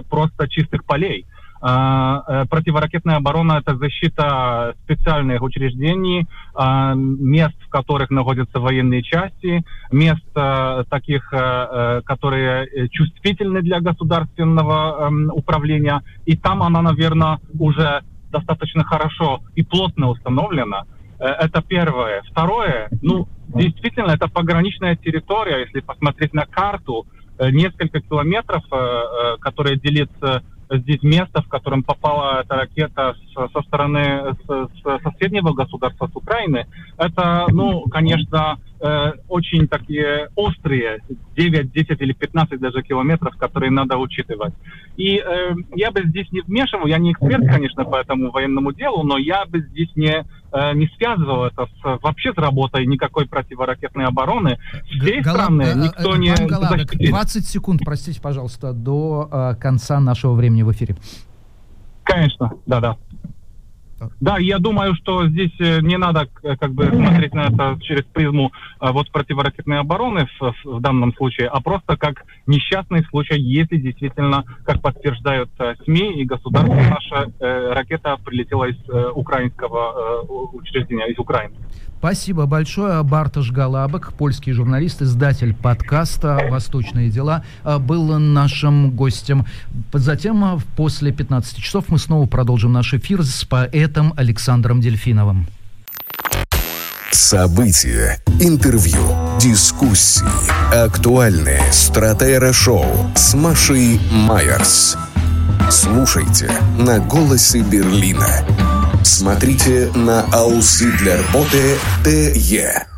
просто чистых полей. А, э, противоракетная оборона – это защита специальных учреждений, а, мест, в которых находятся военные части, мест э, таких, э, которые чувствительны для государственного эм, управления. И там она, наверное, уже достаточно хорошо и плотно установлена. Это первое. Второе, ну, действительно, это пограничная территория, если посмотреть на карту, несколько километров, которые делятся здесь место, в котором попала эта ракета со стороны соседнего государства, с Украины, это, ну, конечно, э, очень такие острые, 9, 10 или 15 даже километров, которые надо учитывать. И э, я бы здесь не вмешивал, я не эксперт, конечно, по этому военному делу, но я бы здесь не, э, не связывал это с, вообще с работой никакой противоракетной обороны. С всей Гала... страны э, никто не... Галабек, 20 секунд, простите, пожалуйста, до э, конца нашего времени в эфире. Конечно, да-да. Да, я думаю, что здесь э, не надо э, как бы смотреть на это через призму э, вот противоракетной обороны в, в данном случае, а просто как несчастный случай, если действительно, как подтверждают СМИ и государство, наша э, ракета прилетела из э, украинского э, учреждения, из Украины. Спасибо большое. Барташ Галабок, польский журналист, издатель подкаста «Восточные дела», э, был нашим гостем. Затем, э, после 15 часов, мы снова продолжим наш эфир с поэтом Александром Дельфиновым. События, интервью, дискуссии, актуальные стратера-шоу с Машей Майерс. Слушайте на «Голосе Берлина». Смотрите на ausidlerbote.de.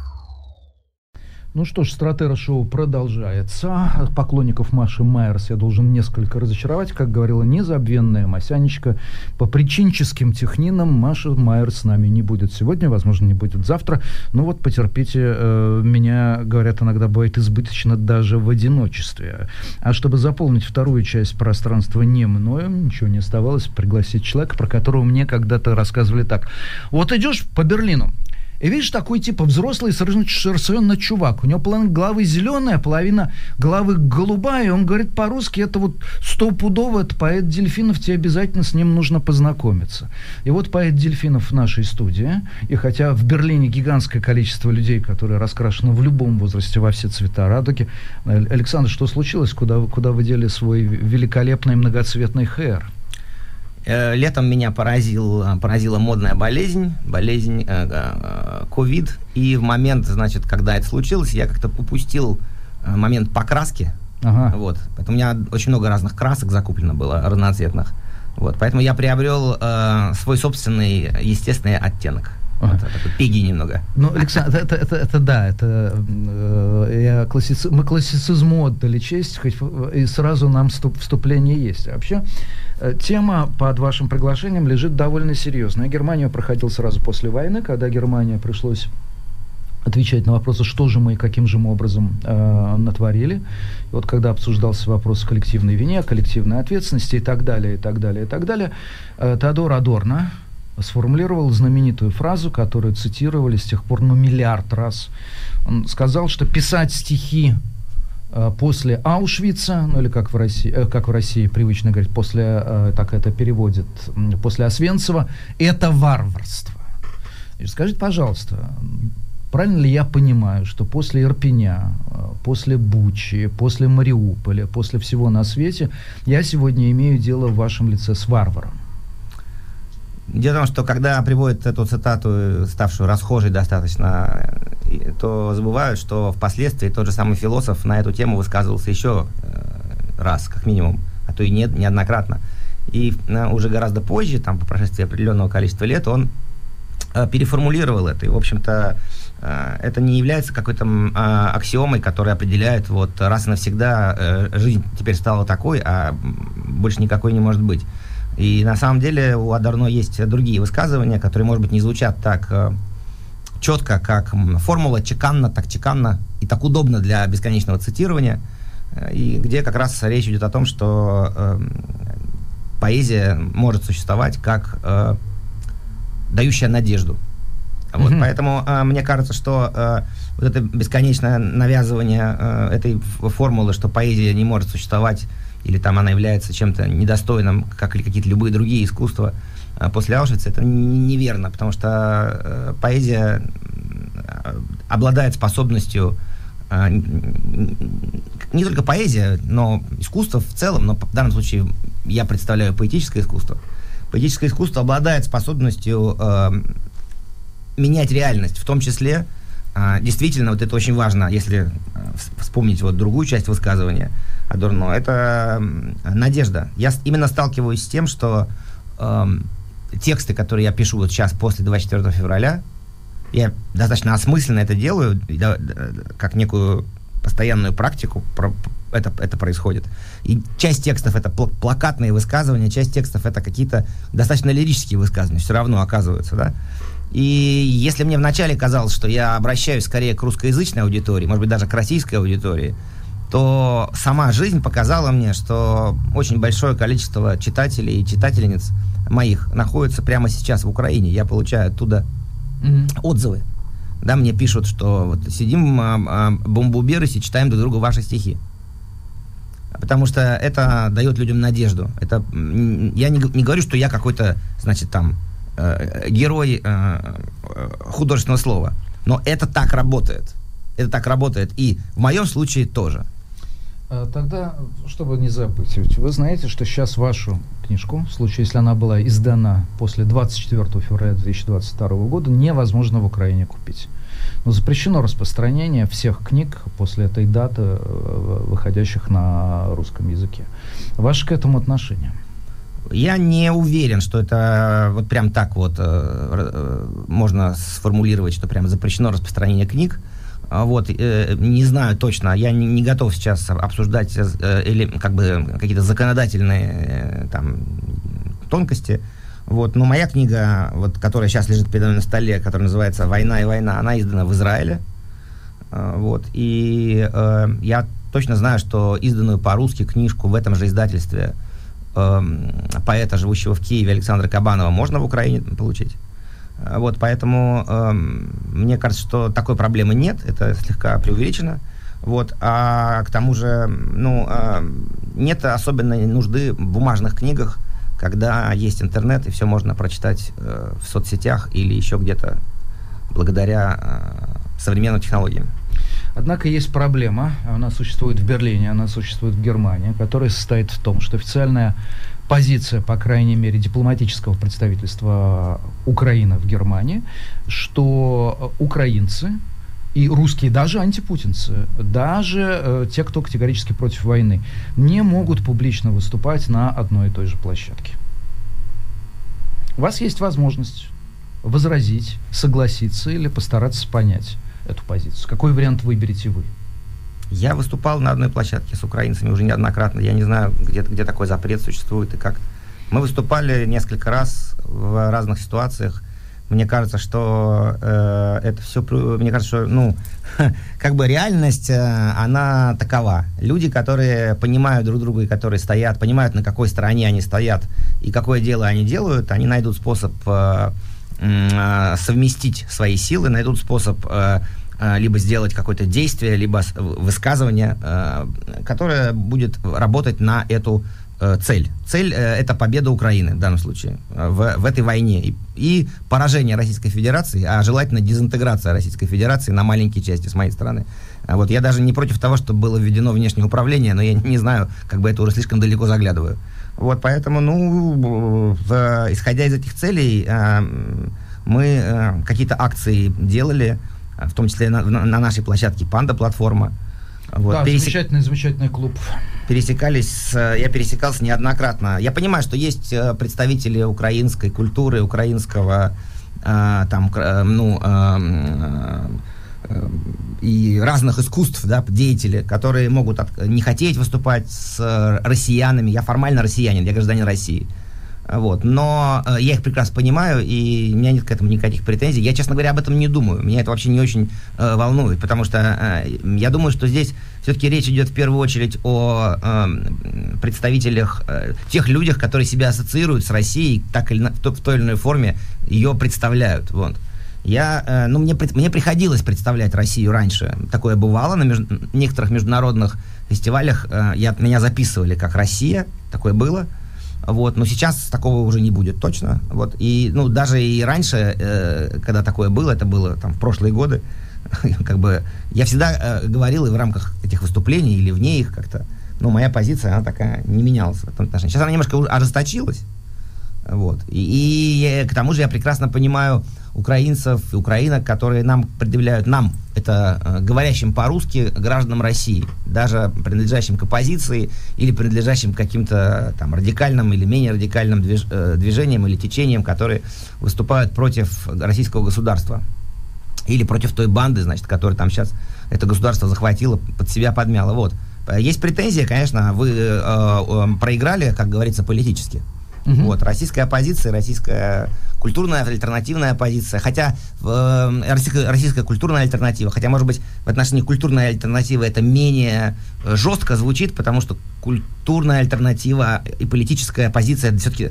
Ну что ж, Стратера шоу продолжается. Поклонников Маши Майерс я должен несколько разочаровать. Как говорила незабвенная Масянечка, по причинческим технинам Маша Майерс с нами не будет сегодня, возможно, не будет завтра. Ну вот, потерпите, э, меня, говорят, иногда бывает избыточно даже в одиночестве. А чтобы заполнить вторую часть пространства не мною, ничего не оставалось, пригласить человека, про которого мне когда-то рассказывали так. Вот идешь по Берлину, и видишь, такой типа взрослый совершенно чувак. У него половина головы зеленая, половина головы голубая. И он говорит по-русски, это вот стопудово, это поэт Дельфинов, тебе обязательно с ним нужно познакомиться. И вот поэт Дельфинов в нашей студии. И хотя в Берлине гигантское количество людей, которые раскрашены в любом возрасте во все цвета радуги. Александр, что случилось? Куда, куда вы дели свой великолепный многоцветный хэр? Э, летом меня поразил, поразила модная болезнь, болезнь э, э, ковид. И в момент, значит, когда это случилось, я как-то упустил момент покраски. Ага. Вот. Поэтому у меня очень много разных красок закуплено было, разноцветных. Вот. Поэтому я приобрел э, свой собственный естественный оттенок. Вот, такой пиги немного. Ну, Александр, это, это, это, да, это э, я классици... мы классицизму отдали честь, хоть и сразу нам вступ, вступление есть. А вообще, э, тема под вашим приглашением лежит довольно серьезная. Германия проходил сразу после войны, когда Германия пришлось отвечать на вопросы, что же мы и каким же мы образом э, натворили. И вот когда обсуждался вопрос коллективной вине, коллективной ответственности и так далее, и так далее, и так далее, э, Теодор Адорно, сформулировал знаменитую фразу, которую цитировали с тех пор ну миллиард раз. Он сказал, что писать стихи э, после Аушвица, ну или как в России, э, как в России привычно говорить, после, э, так это переводит, после Освенцева, это варварство. Скажите, пожалуйста, правильно ли я понимаю, что после Ирпеня, после Бучи, после Мариуполя, после всего на свете, я сегодня имею дело в вашем лице с варваром? Дело в том, что когда приводят эту цитату, ставшую расхожей достаточно, то забывают, что впоследствии тот же самый философ на эту тему высказывался еще раз, как минимум, а то и нет, неоднократно. И уже гораздо позже, там, по прошествии определенного количества лет, он переформулировал это. И, в общем-то, это не является какой-то аксиомой, которая определяет, вот, раз и навсегда э, жизнь теперь стала такой, а больше никакой не может быть. И на самом деле у Адарно есть другие высказывания, которые, может быть, не звучат так э, четко, как формула чеканно, так чеканно и так удобно для бесконечного цитирования, э, и где как раз речь идет о том, что э, поэзия может существовать как э, дающая надежду. Вот, mm-hmm. Поэтому э, мне кажется, что э, вот это бесконечное навязывание э, этой формулы, что поэзия не может существовать или там она является чем-то недостойным, как или какие-то любые другие искусства э, после Аушвица, это неверно, потому что э, поэзия э, обладает способностью не только поэзия, но искусство в целом, но в данном случае я представляю поэтическое искусство. Поэтическое искусство обладает способностью э, менять реальность, в том числе, э, действительно, вот это очень важно, если вспомнить вот другую часть высказывания – Адорно, это надежда. Я именно сталкиваюсь с тем, что э, тексты, которые я пишу вот сейчас после 24 февраля, я достаточно осмысленно это делаю, как некую постоянную практику это, это происходит. И часть текстов это пл- плакатные высказывания, часть текстов это какие-то достаточно лирические высказывания, все равно оказываются, да. И если мне вначале казалось, что я обращаюсь скорее к русскоязычной аудитории, может быть, даже к российской аудитории, то сама жизнь показала мне, что очень большое количество читателей и читательниц моих находится прямо сейчас в Украине. Я получаю оттуда mm-hmm. отзывы. Да, мне пишут, что вот сидим а, а, бомбоубежище, читаем друг другу ваши стихи. Потому что это дает людям надежду. Это, я не, не говорю, что я какой-то, значит, там, э, герой э, художественного слова. Но это так работает. Это так работает. И в моем случае тоже. А, тогда, чтобы не забыть, вы знаете, что сейчас вашу книжку, в случае, если она была издана после 24 февраля 2022 года, невозможно в Украине купить. Но запрещено распространение всех книг после этой даты, э, выходящих на русском языке. Ваше к этому отношение? Я не уверен, что это вот прям так вот э, э, можно сформулировать, что прям запрещено распространение книг. Вот, э, не знаю точно, я не, готов сейчас обсуждать э, или как бы какие-то законодательные э, там тонкости. Вот, но моя книга, вот, которая сейчас лежит передо мной на столе, которая называется «Война и война», она издана в Израиле. Вот, и я точно знаю, что изданную по-русски книжку в этом же издательстве э, поэта, живущего в Киеве, Александра Кабанова, можно в Украине получить. Вот, поэтому э, мне кажется, что такой проблемы нет, это слегка преувеличено. Вот, а к тому же, ну, э, нет особенной нужды в бумажных книгах, когда есть интернет и все можно прочитать э, в соцсетях или еще где-то благодаря э, современным технологиям. Однако есть проблема, она существует в Берлине, она существует в Германии, которая состоит в том, что официальная позиция, по крайней мере, дипломатического представительства Украины в Германии, что украинцы и русские, даже антипутинцы, даже э, те, кто категорически против войны, не могут публично выступать на одной и той же площадке. У вас есть возможность возразить, согласиться или постараться понять эту позицию. Какой вариант выберете вы? Я выступал на одной площадке с украинцами уже неоднократно. Я не знаю, где, где такой запрет существует и как. Мы выступали несколько раз в разных ситуациях. Мне кажется, что э, это все, мне кажется, что, ну, как бы реальность, э, она такова. Люди, которые понимают друг друга и которые стоят, понимают, на какой стороне они стоят и какое дело они делают, они найдут способ э, э, совместить свои силы, найдут способ э, либо сделать какое-то действие, либо высказывание, э, которое будет работать на эту э, цель. Цель э, это победа Украины в данном случае э, в, в этой войне и, поражение Российской Федерации, а желательно дезинтеграция Российской Федерации на маленькие части с моей стороны. А вот я даже не против того, чтобы было введено внешнее управление, но я не знаю, как бы это уже слишком далеко заглядываю. Вот поэтому, ну, в, исходя из этих целей, мы какие-то акции делали, в том числе на, на нашей площадке Панда платформа. Вот, да, пересек... замечательный, замечательный клуб. Пересекались, с, я пересекался неоднократно. Я понимаю, что есть э, представители украинской культуры, украинского э, там, э, ну, э, э, и разных искусств, да, деятели, которые могут от, не хотеть выступать с россиянами. Я формально россиянин, я гражданин России. Вот. Но э, я их прекрасно понимаю, и у меня нет к этому никаких претензий. Я, честно говоря, об этом не думаю. Меня это вообще не очень э, волнует, потому что э, я думаю, что здесь все-таки речь идет в первую очередь о э, представителях, э, тех людях, которые себя ассоциируют с Россией, так или на, в, в той или иной форме ее представляют. Вот. Я, э, ну, мне, мне приходилось представлять Россию раньше. Такое бывало на меж, некоторых международных фестивалях. Э, я, меня записывали как Россия, такое было. Вот, но сейчас такого уже не будет точно. Вот, и, ну, даже и раньше, э, когда такое было, это было там в прошлые годы, как бы, я всегда э, говорил и в рамках этих выступлений или вне их как-то, ну, моя позиция, она такая не менялась в этом отношении. Сейчас она немножко ожесточилась, вот, и, и к тому же я прекрасно понимаю украинцев, украинок, которые нам предъявляют, нам, это э, говорящим по-русски гражданам России, даже принадлежащим к оппозиции или принадлежащим к каким-то там радикальным или менее радикальным движ, э, движениям или течениям, которые выступают против российского государства или против той банды, значит, которая там сейчас это государство захватило, под себя подмяло. Вот. Есть претензия, конечно, вы э, э, проиграли, как говорится, политически. Угу. Вот, российская оппозиция, российская культурная альтернативная оппозиция, хотя э, российская, российская культурная альтернатива, хотя, может быть, в отношении культурной альтернативы это менее э, жестко звучит, потому что культурная альтернатива и политическая оппозиция это все-таки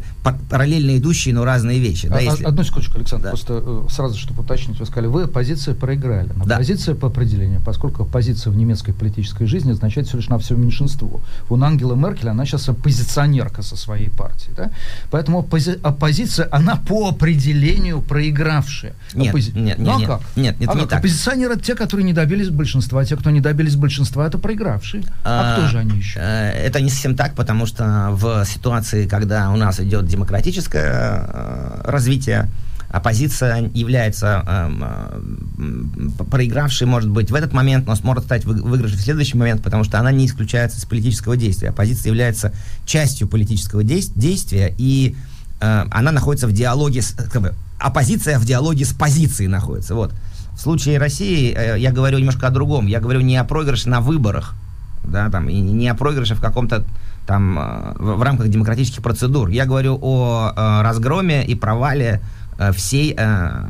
параллельно идущие, но разные вещи. А, да, если... Одну секундочку, Александр, да. просто э, сразу, чтобы уточнить, вы сказали, вы оппозиция проиграли. Но да. Оппозиция по определению, поскольку оппозиция в немецкой политической жизни означает всего лишь на все меньшинство. У Ангела Меркель, она сейчас оппозиционерка со своей партией. Да? Поэтому оппози... оппозиция, она по определению проигравшая. Нет, Оппози... нет, ну, нет, а как? нет, нет, а не как? так. Оппозиционеры те, которые не добились большинства, а те, кто не добились большинства, это проигравшие. А, а кто же они еще? Э, это не совсем так, потому что в ситуации, когда у нас идет демократическое э, развитие, оппозиция является э, проигравшей, может быть, в этот момент, но сможет стать выигрышей в следующий момент, потому что она не исключается из политического действия. Оппозиция является частью политического действия, и Э, она находится в диалоге с... Как бы, оппозиция в диалоге с позицией находится. Вот. В случае России э, я говорю немножко о другом. Я говорю не о проигрыше на выборах, да, там, и не о проигрыше в каком-то там э, в, в рамках демократических процедур. Я говорю о э, разгроме и провале э, всей э,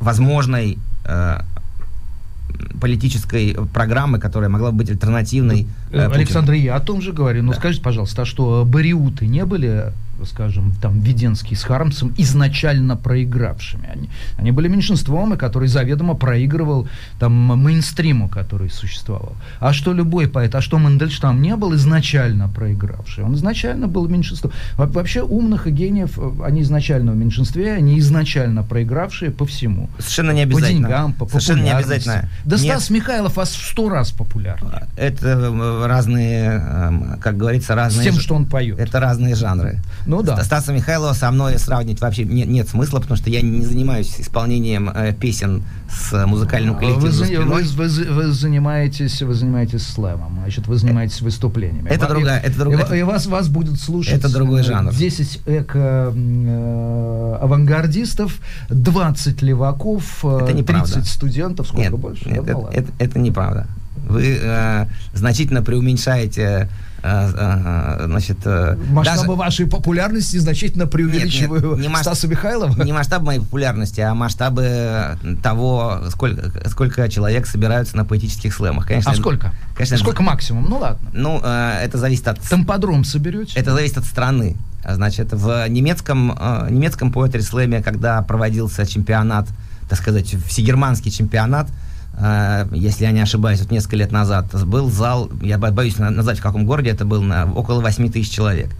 возможной э, политической программы, которая могла бы быть альтернативной. Э, Александр, я о том же говорю. Ну, да. скажите, пожалуйста, а что бариуты не были скажем, там, Веденский с Хармсом изначально проигравшими. Они, они были меньшинством, и который заведомо проигрывал там мейнстриму, который существовал. А что любой поэт, а что Мендельштам не был изначально проигравший? Он изначально был меньшинством. Вообще умных и гениев, э, они изначально в меньшинстве, они изначально проигравшие по всему. Совершенно не обязательно. По деньгам, по Совершенно не обязательно. Да Нет. Стас Михайлов вас в сто раз популярнее. Это э, разные, эм, как говорится, разные... С тем, что он поет. Это разные жанры. Ну да. Стаса Михайлова со мной сравнивать вообще нет, нет смысла, потому что я не занимаюсь исполнением э, песен с музыкальным коллективом. Вы, вы, вы, вы занимаетесь, вы занимаетесь слэмом, значит, вы занимаетесь выступлениями. Это и, другая, это другая. И, и вас, вас будут слушать. Это другой жанр. 10 эко э, авангардистов, 20 леваков, это 30 неправда. студентов, сколько нет, больше? Нет, это, это, это неправда. Вы э, значительно преуменьшаете а, значит... Э, масштабы даже... вашей популярности значительно преувеличиваю нет, нет, не Стаса Михайлова? Не масштаб моей популярности, а масштабы того, сколько, сколько человек собираются на поэтических слэмах. Конечно, а сколько? Конечно, сколько максимум? Ну ладно. Ну, э, это зависит от... Тамподром соберете? Это зависит от страны. Значит, в немецком, э, немецком поэтри слэме, когда проводился чемпионат, так сказать, всегерманский чемпионат, Э, если я не ошибаюсь, вот несколько лет назад был зал, я боюсь назвать в каком городе это был, на, около 8 тысяч человек.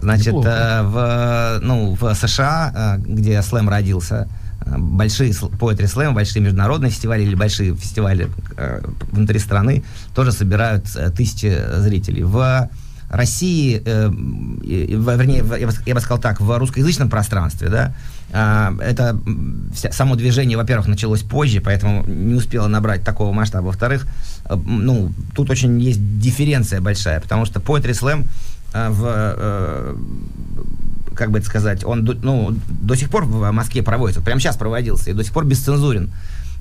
Значит, э, в, ну, в США, э, где слэм родился, э, большие поэтри слэм, большие международные фестивали или большие фестивали э, внутри страны тоже собирают э, тысячи зрителей. В России, э, вернее, я бы, сказал так, в русскоязычном пространстве, да, э, это вся, само движение, во-первых, началось позже, поэтому не успело набрать такого масштаба. Во-вторых, э, ну, тут очень есть дифференция большая, потому что Poetry Slam э, в э, как бы это сказать, он ну, до сих пор в Москве проводится, прямо сейчас проводился, и до сих пор бесцензурен.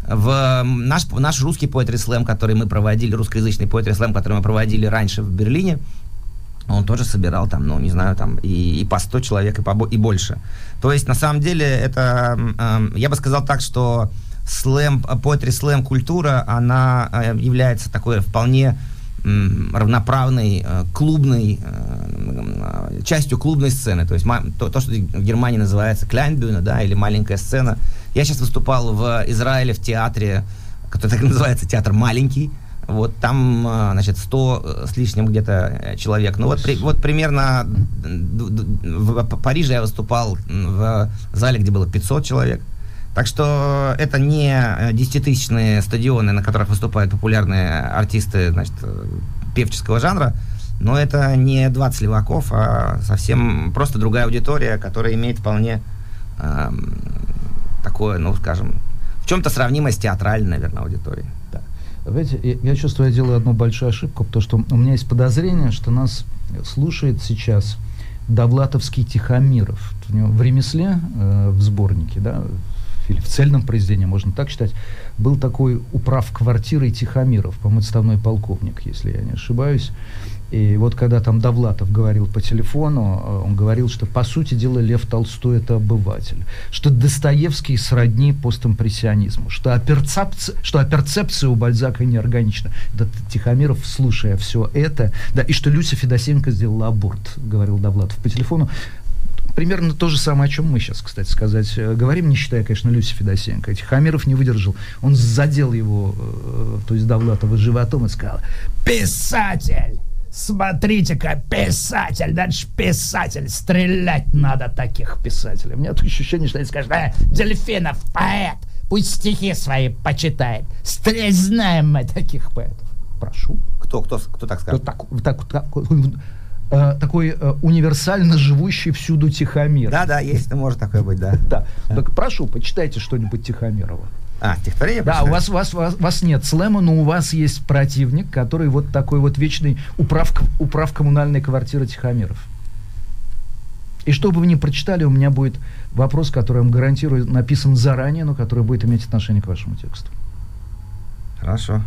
В наш, наш русский поэтри слэм, который мы проводили, русскоязычный поэтри слэм, который мы проводили раньше в Берлине, он тоже собирал там, ну, не знаю, там и, и по 100 человек, и, по, и больше. То есть, на самом деле, это, э, я бы сказал так, что слэм, поэтри слэм культура, она э, является такой вполне э, равноправной э, клубной э, частью клубной сцены. То есть то, то, что в Германии называется кляйнбюна, да, или маленькая сцена. Я сейчас выступал в Израиле в театре, который так называется, театр маленький, вот там, а, значит, 100 э, с лишним где-то э, человек. Ну, вот, при, вот примерно в Париже я выступал в зале, где было 500 человек. Так что это не э, десятитысячные стадионы, на которых выступают популярные артисты, значит, певческого жанра, но это не 20 леваков, а совсем просто другая аудитория, которая имеет вполне э, такое, ну, скажем, в чем-то сравнимое с театральной, наверное, аудиторией. Знаете, я, я чувствую, я делаю одну большую ошибку, потому что у меня есть подозрение, что нас слушает сейчас Довлатовский Тихомиров. У него в ремесле, э, в сборнике, да, или в цельном произведении, можно так считать, был такой управ квартирой Тихомиров, по-моему, отставной полковник, если я не ошибаюсь. И вот когда там Довлатов говорил по телефону, э, он говорил, что по сути дела Лев Толстой это обыватель, что Достоевский сродни постимпрессионизму, что, оперцепция, что оперцепция у Бальзака неорганична. Это Тихомиров, слушая все это, да, и что Люся Федосенко сделала аборт, говорил Довлатов по телефону. Примерно то же самое, о чем мы сейчас, кстати сказать, э, говорим, не считая, конечно, Люси Федосенко. Тихомиров не выдержал. Он задел его, э, то есть Довлатова, животом и сказал, «Писатель!» Смотрите-ка, писатель, дальше писатель, стрелять надо таких писателей. У меня тут ощущение, что они скажут, а, Дельфинов, поэт, пусть стихи свои почитает. Стрелять знаем мы таких поэтов. Прошу. Кто, кто, кто так скажет? Кто так, так, так, э, такой э, универсально живущий всюду Тихомир. Да, да, есть, может такое быть, да. Да. Так прошу, почитайте что-нибудь Тихомирова. А, стихотворение Да, у вас, у, вас, у вас нет слэма, но у вас есть противник, который вот такой вот вечный управ, управ коммунальной квартиры Тихомиров. И чтобы вы не прочитали, у меня будет вопрос, который я вам гарантирую написан заранее, но который будет иметь отношение к вашему тексту. Хорошо.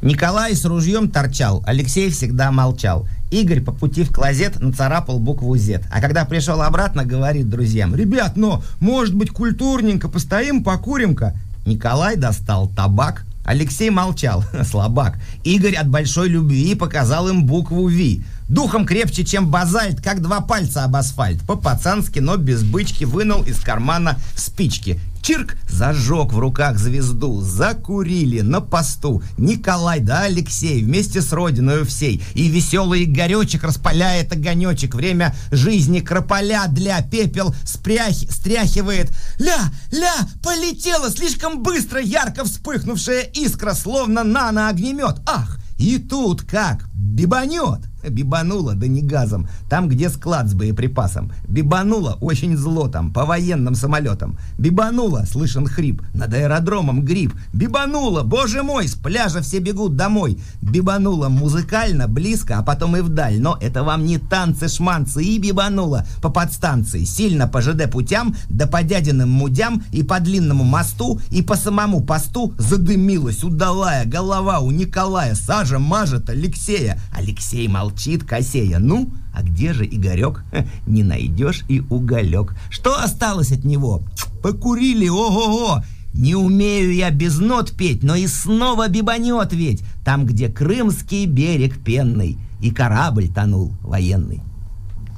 Николай с ружьем торчал, Алексей всегда молчал. Игорь по пути в клозет нацарапал букву Z. А когда пришел обратно, говорит друзьям, «Ребят, но, может быть, культурненько, постоим, покурим-ка?» Николай достал табак, Алексей молчал, слабак. Игорь от большой любви показал им букву «Ви». Духом крепче, чем базальт, как два пальца об асфальт. По-пацански, но без бычки вынул из кармана спички. Чирк зажег в руках звезду, закурили на посту. Николай да Алексей вместе с родиною всей. И веселый Игоречек распаляет огонечек. Время жизни крополя для пепел спрях... стряхивает. Ля, ля, полетела слишком быстро ярко вспыхнувшая искра, словно нано-огнемет. Ах, и тут как бибанет. Бибануло, да не газом. Там, где склад с боеприпасом. Бибануло очень зло там, по военным самолетам. Бибануло, слышен хрип. Над аэродромом гриб. Бибануло, боже мой, с пляжа все бегут домой. Бибануло музыкально, близко, а потом и вдаль. Но это вам не танцы-шманцы. И бибануло по подстанции. Сильно по ЖД путям, да по дядиным мудям, и по длинному мосту, и по самому посту задымилась удалая голова у Николая. Сажа мажет Алексея. Алексей молчит молчит Косея. Ну, а где же Игорек? Не найдешь и уголек. Что осталось от него? Покурили, ого-го! Не умею я без нот петь, но и снова бибанет ведь. Там, где крымский берег пенный, и корабль тонул военный.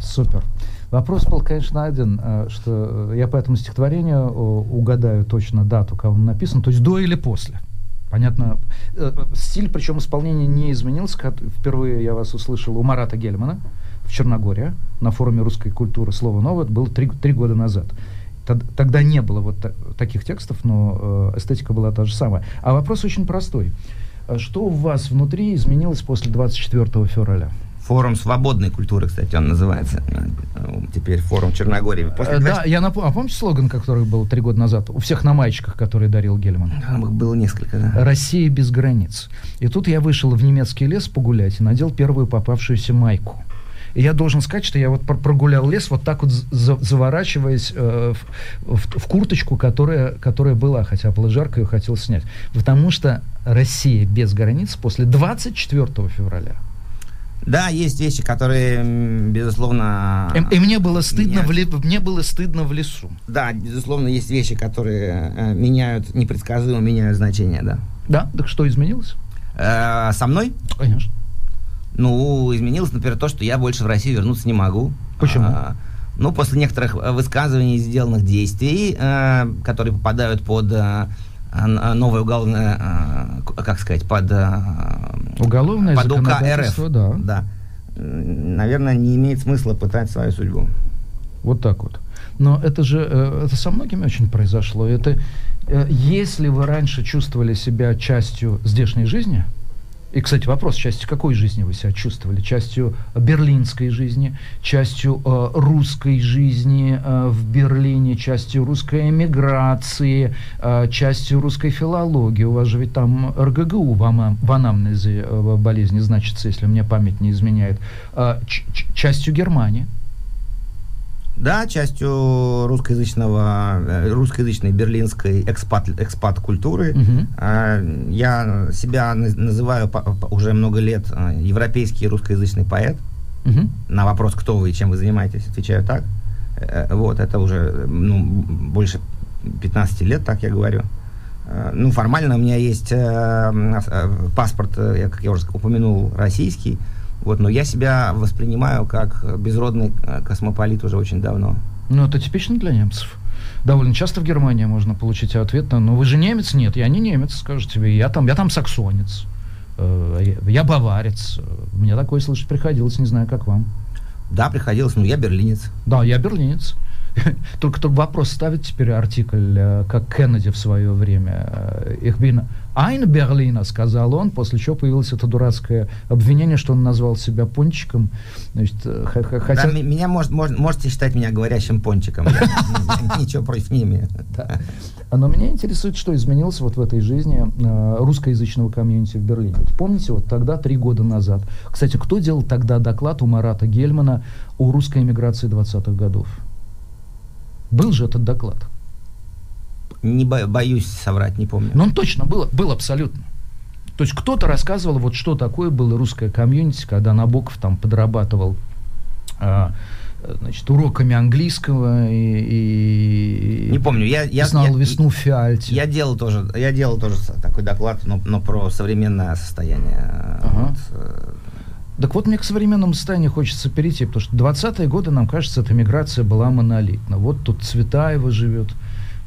Супер. Вопрос был, конечно, один, э, что я по этому стихотворению угадаю точно дату, кого он написан, то есть до или после. Понятно. Э, стиль, причем исполнение не изменился. Впервые я вас услышал у Марата Гельмана в Черногории на форуме русской культуры «Слово новое». Это было три, три года назад. Тогда не было вот таких текстов, но э, эстетика была та же самая. А вопрос очень простой. Что у вас внутри изменилось после 24 февраля? Форум свободной культуры, кстати, он называется. Теперь форум Черногории. После 20... Да, я напомню. А помните слоган, который был три года назад? У всех на маечках, которые дарил Гельман. Там их было несколько, да. Россия без границ. И тут я вышел в немецкий лес погулять и надел первую попавшуюся майку. И я должен сказать, что я вот прогулял лес, вот так вот за, заворачиваясь э, в, в, в курточку, которая, которая была, хотя было жарко, ее хотел снять. Потому что Россия без границ после 24 февраля да, есть вещи, которые, безусловно... И, и мне было стыдно в ли, мне было стыдно в лесу. Да, безусловно, есть вещи, которые э, меняют, непредсказуемо меняют значение, да. Да? Так что изменилось? Э, со мной? Конечно. Ну, изменилось, например, то, что я больше в Россию вернуться не могу. Почему? А, ну, после некоторых высказываний, сделанных действий, э, которые попадают под э, новое уголовное, э, как сказать, под... Э, Уголовное под УК РФ. Да. да. Наверное, не имеет смысла пытать свою судьбу. Вот так вот. Но это же, э, это со многими очень произошло. Это, если вы раньше чувствовали себя частью здешней жизни, и, кстати, вопрос, частью какой жизни вы себя чувствовали? Частью берлинской жизни, частью э, русской жизни э, в Берлине, частью русской эмиграции, э, частью русской филологии. У вас же ведь там РГГУ в, ама, в анамнезе э, болезни значится, если мне память не изменяет. Э, частью Германии. Да, частью русскоязычного, э, русскоязычной берлинской экспат, экспат-культуры. Угу. Я себя называю уже много лет э, европейский русскоязычный поэт. Угу. На вопрос, кто вы и чем вы занимаетесь, отвечаю так. Вот, это уже ну, больше 15 лет, так я говорю. Ну, формально у меня есть паспорт, как я уже упомянул, российский. Вот, но я себя воспринимаю как безродный э, космополит уже очень давно. Ну, это типично для немцев. Довольно часто в Германии можно получить ответ на «Ну, вы же немец?» Нет, я не немец, скажут тебе. Я там, я там саксонец. Э, я баварец. Мне такое слышать приходилось, не знаю, как вам. Да, приходилось, но я берлинец. Да, я берлинец. Только, только вопрос ставит теперь артикль, э, как Кеннеди в свое время. Их bin ein Берлина, сказал он, после чего появилось это дурацкое обвинение, что он назвал себя пончиком. Значит, э, хотя... да, меня может, может, можете считать меня говорящим пончиком. Ничего против не имею. Но меня интересует, что изменилось вот в этой жизни э, русскоязычного комьюнити в Берлине. помните, вот тогда, три года назад. Кстати, кто делал тогда доклад у Марата Гельмана о русской эмиграции 20-х годов? Был же этот доклад. Не бо- боюсь соврать, не помню. Но он точно был, был абсолютно. То есть кто-то рассказывал, вот что такое было русское комьюнити, когда Набоков там подрабатывал а, значит, уроками английского и, и не помню, я, я знал я, весну в Фиальте. Я делал тоже, я делал тоже такой доклад, но, но про современное состояние. Ага. Вот, э, так вот, мне к современному состоянию хочется перейти, потому что 20-е годы, нам кажется, эта миграция была монолитна. Вот тут Цветаева живет,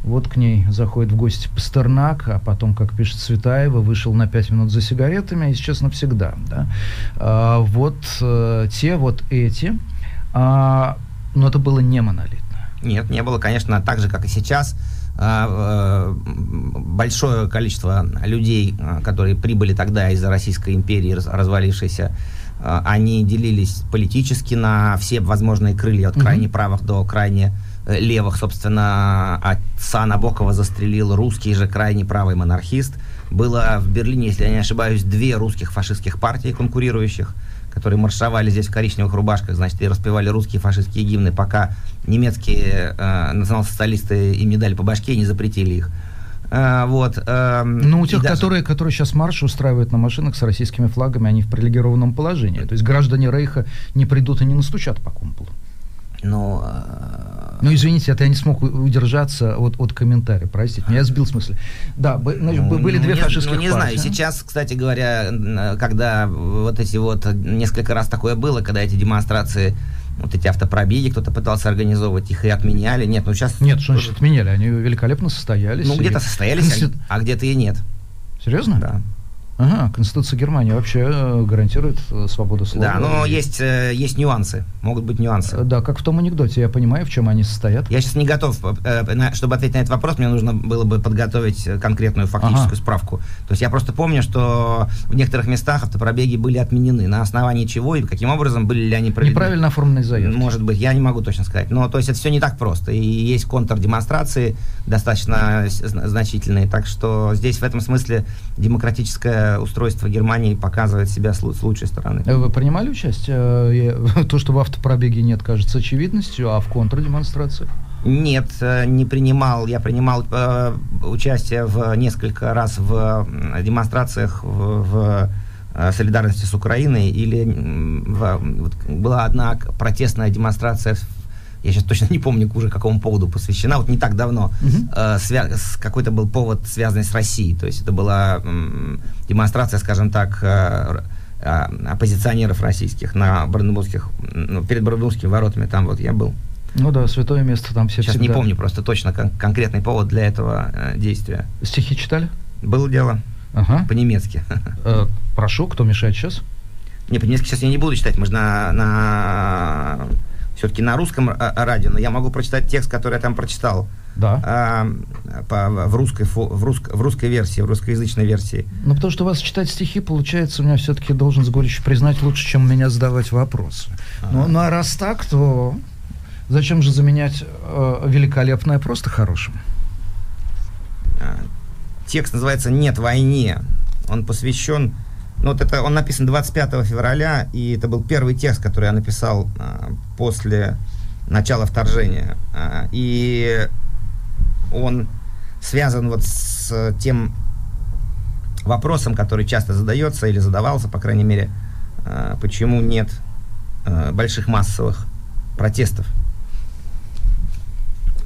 вот к ней заходит в гости Пастернак, а потом, как пишет Цветаева, вышел на 5 минут за сигаретами и сейчас навсегда. Да? А, вот а, те, вот эти. А, но это было не монолитно. Нет, не было, конечно, так же, как и сейчас. А, а, большое количество людей, которые прибыли тогда из Российской империи, развалившейся, они делились политически на все возможные крылья, от крайне mm-hmm. правых до крайне э, левых. Собственно, отца Набокова застрелил русский же крайне правый монархист. Было в Берлине, если я не ошибаюсь, две русских фашистских партии конкурирующих, которые маршировали здесь в коричневых рубашках, значит, и распевали русские фашистские гимны, пока немецкие э, национал-социалисты им не дали по башке и не запретили их. А, вот. А, ну, у тех, даже... которые, которые сейчас марш устраивают на машинах с российскими флагами, они в привилегированном положении. То есть граждане Рейха не придут и не настучат по кумполу. Но, э... ну, извините, это я не смог удержаться от, от комментария, простите, меня сбил в смысле. Да, значит, ну, были ну, две не, фашистских Ну, не партии. знаю, сейчас, кстати говоря, когда вот эти вот, несколько раз такое было, когда эти демонстрации вот эти автопробеги, кто-то пытался организовывать, их и отменяли. Нет, ну сейчас... Нет, что значит отменяли? Они великолепно состоялись. Ну, где-то состоялись, а, а где-то и нет. Серьезно? Да. Ага, Конституция Германии вообще э, гарантирует э, свободу слова. Да, но есть, э, есть нюансы, могут быть нюансы. Да, как в том анекдоте, я понимаю, в чем они состоят. Я сейчас не готов, чтобы ответить на этот вопрос, мне нужно было бы подготовить конкретную фактическую Ага. справку. То есть я просто помню, что в некоторых местах автопробеги были отменены. На основании чего и каким образом были ли они проведены? Неправильно оформленные заявки. Может быть, я не могу точно сказать. Но то есть это все не так просто. И есть контрдемонстрации достаточно значительные. Так что здесь в этом смысле демократическое устройство Германии показывает себя с с лучшей стороны. Э, Вы принимали участие? Э, То, что в автопробеге нет, кажется очевидностью, а в контрдемонстрации? Нет, э, не принимал. Я принимал э, участие в несколько раз в демонстрациях в, в, э, солидарности с Украиной. Или в- вот была одна протестная демонстрация. в- Я сейчас точно не помню уже какому поводу посвящена. Вот не так давно Мгм. э, свя- какой-то был повод, связанный с Россией. То есть это была м, демонстрация, скажем так, э, э, оппозиционеров российских на Бранденбургских, ну, перед Бранденбургскими воротами. Там вот я был. Ну да, святое место там все Сейчас всегда. не помню просто точно кон- конкретный повод для этого э, действия. Стихи читали? Было дело Ага. по-немецки. Э, прошу, кто мешает сейчас? Не, по-немецки сейчас я не буду читать, мы же на, на все-таки на русском э, радио, но я могу прочитать текст, который я там прочитал. Да. а, по- в, русской, в, русск- в русской версии, в русскоязычной версии. Ну, потому что у вас читать стихи, получается, у меня все-таки должен с горечью признать лучше, чем меня задавать вопросы. Ну, ну, а раз так, то зачем же заменять э, великолепное просто хорошим? А, Текст называется «Нет войне». Он посвящен... Ну, вот это он написан 25 февраля, и это был первый текст, который я написал а, после начала вторжения. А, и он связан вот с тем вопросом, который часто задается или задавался, по крайней мере, а, почему нет а, больших массовых протестов.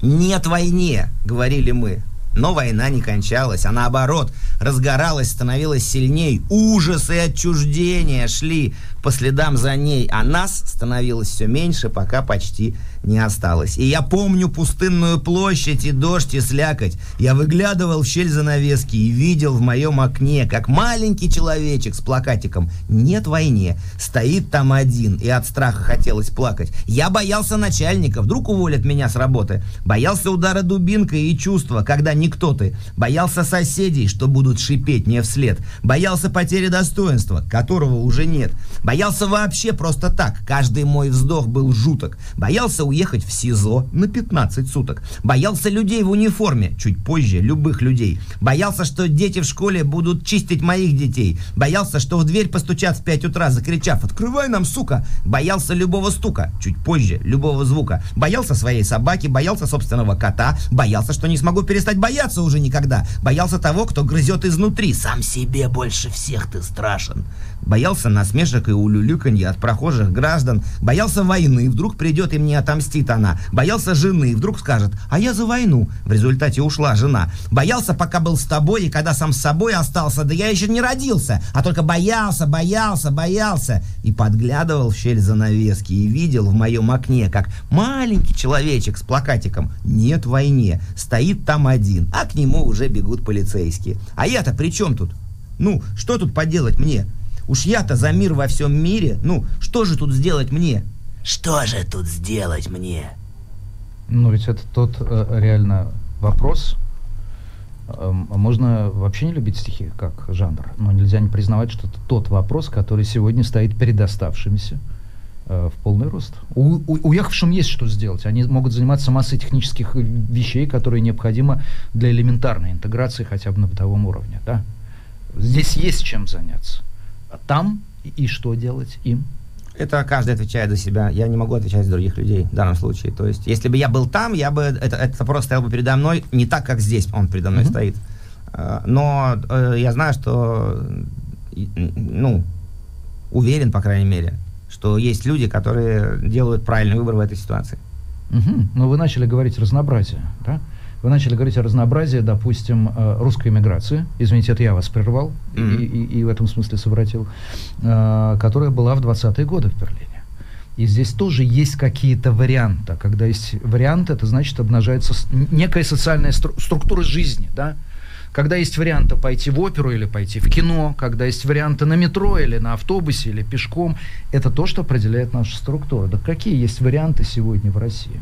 «Нет войне», — говорили мы. Но война не кончалась, а наоборот, разгоралась, становилась сильней. Ужас и отчуждение шли по следам за ней, а нас становилось все меньше, пока почти не осталось. И я помню пустынную площадь и дождь и слякоть. Я выглядывал в щель занавески и видел в моем окне, как маленький человечек с плакатиком «Нет войне» стоит там один, и от страха хотелось плакать. Я боялся начальника, вдруг уволят меня с работы. Боялся удара дубинкой и чувства, когда никто ты. Боялся соседей, что будут шипеть мне вслед. Боялся потери достоинства, которого уже нет. Боялся вообще просто так. Каждый мой вздох был жуток. Боялся уехать в СИЗО на 15 суток. Боялся людей в униформе, чуть позже, любых людей. Боялся, что дети в школе будут чистить моих детей. Боялся, что в дверь постучат в 5 утра, закричав «Открывай нам, сука!» Боялся любого стука, чуть позже, любого звука. Боялся своей собаки, боялся собственного кота. Боялся, что не смогу перестать бояться уже никогда. Боялся того, кто грызет изнутри. Сам себе больше всех ты страшен. Боялся насмешек и улюлюканья от прохожих граждан. Боялся войны, вдруг придет и мне отомстит она. Боялся жены, вдруг скажет, а я за войну. В результате ушла жена. Боялся, пока был с тобой, и когда сам с собой остался, да я еще не родился, а только боялся, боялся, боялся. И подглядывал в щель занавески и видел в моем окне, как маленький человечек с плакатиком «Нет войне» стоит там один, а к нему уже бегут полицейские. А я-то при чем тут? Ну, что тут поделать мне? Уж я-то за мир во всем мире. Ну, что же тут сделать мне? Что же тут сделать мне? Ну, ведь это тот э, реально вопрос. А можно вообще не любить стихи как жанр, но нельзя не признавать, что это тот вопрос, который сегодня стоит перед оставшимися э, в полный рост. У, у- уехавшим есть что сделать. Они могут заниматься массой технических вещей, которые необходимы для элементарной интеграции хотя бы на бытовом уровне. Да? Здесь есть чем заняться. Там и, что делать им? Это каждый отвечает за себя. Я не могу отвечать за других людей в данном случае. То есть, если бы я был там, я бы это, этот вопрос стоял бы передо мной не так, как здесь он передо мной Мгм. стоит. Э, Но э, я знаю, что, ну, уверен, по крайней мере, что есть люди, которые делают правильный выбор в этой ситуации. Мгм. Ну, вы начали говорить разнообразие, да? Вы начали говорить о разнообразии, допустим, э, русской иммиграции. Извините, это я вас прервал и- Мгм. и, и- и в этом смысле совратил, э, которая была в 20-е годы в Берлине. И здесь тоже есть какие-то варианты. Когда есть варианты, это значит обнажается некая социальная стру- структура жизни, да? когда есть варианты пойти в оперу или пойти в кино, когда есть варианты на метро или на автобусе или пешком, это то, что определяет нашу структуру. Да какие есть варианты сегодня в России?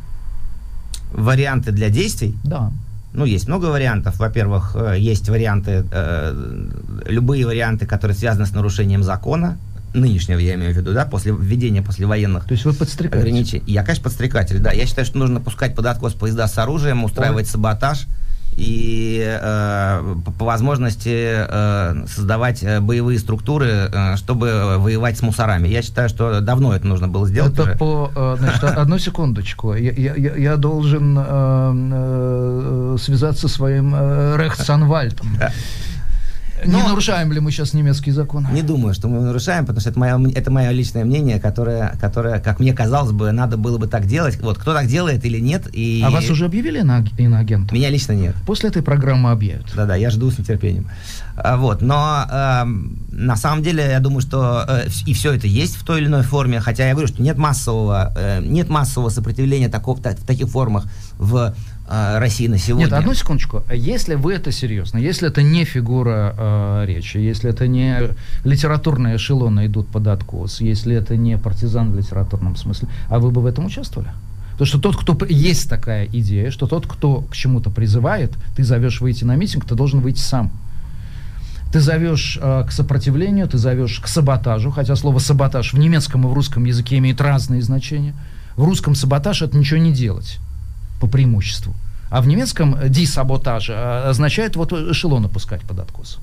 Варианты для действий? Да. Ну, есть много вариантов. Во-первых, э, есть варианты, э, любые варианты, которые связаны с нарушением закона, нынешнего, я имею в виду, да, после введения после военных То есть вы подстрекаете? ограничений. Я, конечно, подстрекатель, да. Я считаю, что нужно пускать под откос поезда с оружием, устраивать Ой. саботаж и э, по, возможности э, создавать э, боевые структуры, э, чтобы воевать с мусорами. Я считаю, что давно это нужно было сделать. Это уже. по... э, Значит, одну секундочку. Я, я- я- я должен э, э, связаться со своим э, Рехтсанвальдом. Не Но- нарушаем ли мы сейчас немецкий закон? Не думаю, что мы нарушаем, потому что это мое, это мое личное мнение, которое, которое, как мне казалось бы, надо было бы так делать. Вот кто так делает или нет, и А вас уже объявили иноаг- иноагентом? меня лично нет. После этой программы объявят. Да-да, я жду с нетерпением. А, Вот, но эм, на самом деле я думаю, что э, и все это есть в той или иной форме, хотя я говорю, что нет массового, э, нет массового сопротивления такого, та- в таких формах в э, России на сегодня. Нет, одну секундочку. Если вы это серьезно, если это не фигура э, речи, если это не литературные эшелоны идут под откос, если это не партизан в литературном смысле, а вы бы в этом участвовали? Потому что тот, кто... Есть такая идея, что тот, кто к чему-то призывает, ты зовешь выйти на митинг, ты должен выйти сам. Ты зовешь э, к сопротивлению, ты зовешь к саботажу, хотя слово саботаж в немецком и в русском языке имеет разные значения. В русском саботаж это ничего не делать по преимуществу. А в немецком дисаботаж э, означает вот эшелон опускать под откос.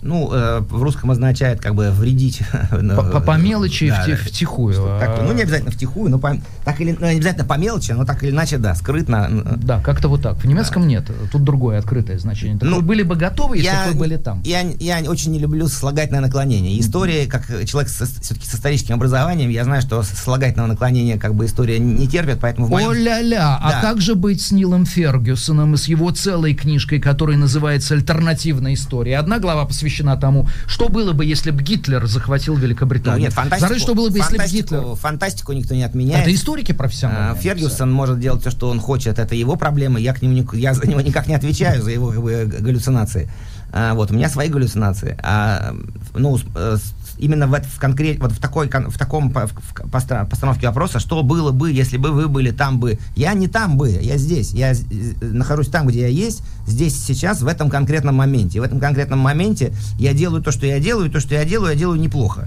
Ну, э, в русском означает как бы вредить. По, по- по мелочи Да, вти- да. втихую. Так, А, ну, не обязательно втихую, но по- так или, ну, не обязательно по мелочи, но так или иначе, да, скрытно. Да, как-то вот так. В немецком нет. Тут другое открытое значение. Так Ну, вы были бы готовы, если бы вы были там. Я, я очень не люблю слагательное наклонение. История, как человек все-таки с историческим образованием, я знаю, что слагательного наклонения как бы история не терпит, поэтому в моем- О-ля-ля, а Да. как же быть с Нилом Фергюсоном и с его целой книжкой, которая называется «Альтернативная история»? Одна глава посвящена тому, что было бы, если бы Гитлер захватил Ну, Великобританию. нет, фантастику, Второе, что было бы, если бы Гитлер... фантастику никто не отменяет. Это историки А, профессиональные. Фергюсон может делать все, что он хочет, это его проблемы, я, к нему, я за него никак не отвечаю, за его как бы, галлюцинации. А, вот, у меня свои галлюцинации. А, ну, э, с- именно в, в, конкрет, вот в, такой, в таком в- в постановке вопроса, что было бы, если бы вы были там бы. Я не там бы, я здесь. Я нахожусь там, где я есть, здесь, сейчас, в этом конкретном моменте. И в этом конкретном моменте я делаю то, что я делаю, и то, что я делаю, я делаю неплохо.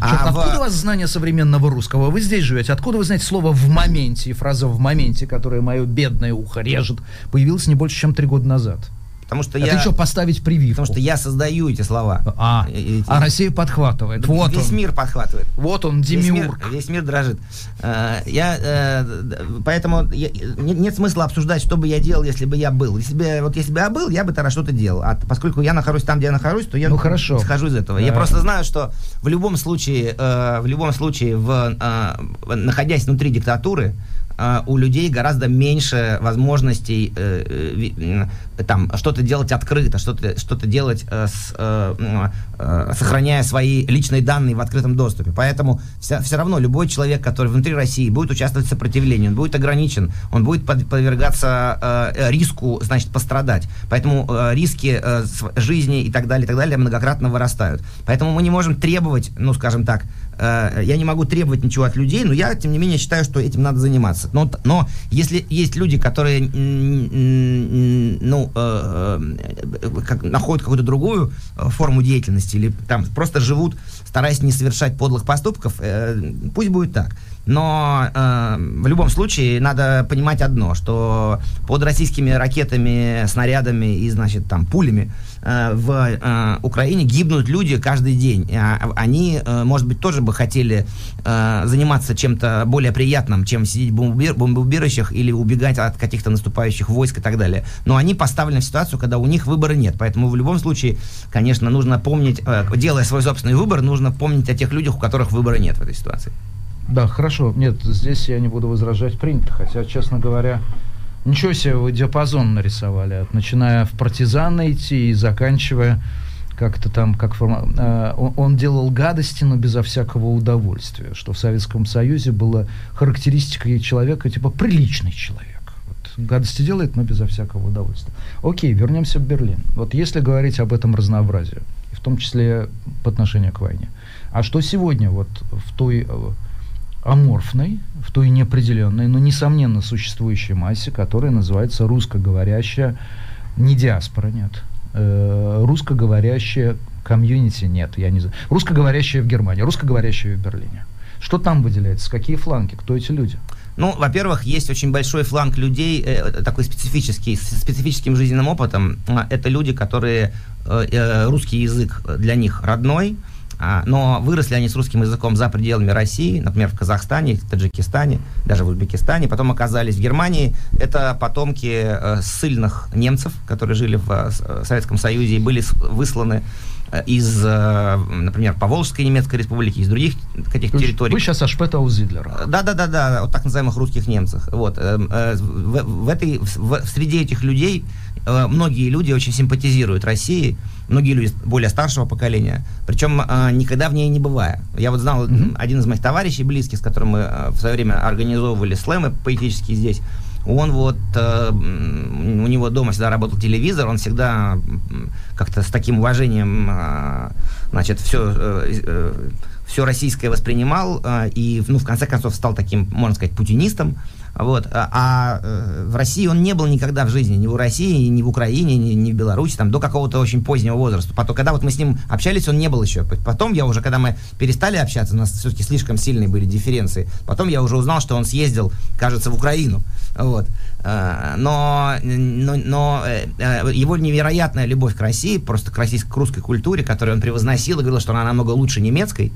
Чёрт, А в- откуда у вас знание современного русского? Вы здесь живете. Откуда вы знаете слово «в моменте» и фраза «в моменте», которая мое бедное ухо режет, появилась не больше, чем три года назад? Потому что Это я... еще поставить прививку. Потому что я создаю эти слова. А, И- и- а Россия подхватывает. Вот Весь он. мир подхватывает. Вот он, Весь мир, демиург. весь мир дрожит. Э, Я, э, поэтому я- не- нет смысла обсуждать, что бы я делал, если бы я был. Если бы, я- вот если бы я был, я бы тогда что-то делал. А поскольку я нахожусь там, где я нахожусь, то я Ну, хорошо. схожу из этого. Я Да. просто знаю, что в любом случае, э, в любом случае, в, находясь внутри диктатуры, у людей гораздо меньше возможностей там что-то делать открыто, что-то что-то делать э, с, э, э, сохраняя свои личные данные в открытом доступе. Поэтому все, равно любой человек, который внутри России будет участвовать в сопротивлении, он будет ограничен, он будет под- подвергаться э, риску, значит, пострадать. Поэтому э, риски э, жизни и так далее, и так далее многократно вырастают. Поэтому мы не можем требовать, ну, скажем так, э, я не могу требовать ничего от людей, но я, тем не менее, считаю, что этим надо заниматься. Но, но если есть люди, которые, м, э, э, как, находят какую-то другую э, форму деятельности или там просто живут, стараясь не совершать подлых поступков, э, пусть будет так. Но э, в любом случае надо понимать одно, что под российскими ракетами, снарядами и, значит, там, пулями э, в э, Украине гибнут люди каждый день. А, Они, э, может быть, тоже бы хотели э, заниматься чем-то более приятным, чем сидеть в бомбоубир- бомбоубежищах или убегать от каких-то наступающих войск и так далее. Но они поставлены в ситуацию, когда у них выбора нет. Поэтому в любом случае, конечно, нужно помнить, э, делая свой собственный выбор, нужно помнить о тех людях, у которых выбора нет в этой ситуации. Да, хорошо. Нет, здесь я не буду возражать принято. Хотя, честно говоря, ничего себе вы диапазон нарисовали. От, начиная в партизаны идти и заканчивая как-то там, как форма... э, он, он делал гадости, но безо всякого удовольствия. Что в Советском Союзе было характеристикой человека, типа, приличный человек. Гадости делает, но безо всякого удовольствия. Окей, вернемся в Берлин. Вот если говорить об этом разнообразии, в том числе по отношению к войне. А что сегодня вот в той э, аморфной, в той неопределенной, но несомненно существующей массе, которая называется русскоговорящая, не диаспора, нет, э, русскоговорящая комьюнити, нет, я не знаю, русскоговорящая в Германии, русскоговорящая в Берлине. Что там выделяется? Какие фланги? Кто эти люди? Ну, во-первых, есть очень большой фланг людей, э, такой специфический, с специфическим жизненным опытом. А, это люди, которые э, э, русский язык для них родной, а, но выросли они с русским языком за пределами России, например, в Казахстане, в Таджикистане, даже в Узбекистане, потом оказались в Германии. Это потомки э, ссыльных немцев, которые жили в э, Советском Союзе и были высланы э, из, э, например, Поволжской немецкой республики, из других каких-то территорий. Вы сейчас о Шпета Зидлера. Да, да, да, да, вот так называемых русских немцах. Вот. В, в, этой, в, в, среди этих людей многие люди очень симпатизируют России, многие люди более старшего поколения, причем э, никогда в ней не бывая. Я вот знал mm-hmm. один из моих товарищей близких, с которым мы э, в свое время организовывали слэмы поэтические здесь, он вот, э, у него дома всегда работал телевизор, он всегда как-то с таким уважением, э, значит, все, э, э, все российское воспринимал, э, и, ну, в конце концов, стал таким, можно сказать, путинистом, вот. А, а э, в России он не был никогда в жизни, ни в России, ни в Украине, ни, ни в Беларуси, там, до какого-то очень позднего возраста. Потом, когда вот мы с ним общались, он не был еще. Потом я уже, когда мы перестали общаться, у нас все-таки слишком сильные были дифференции, потом я уже узнал, что он съездил, кажется, в Украину. Вот. А, но, но, но э, э, его невероятная любовь к России, просто к российской, к русской культуре, которую он превозносил и говорил, что она намного лучше немецкой,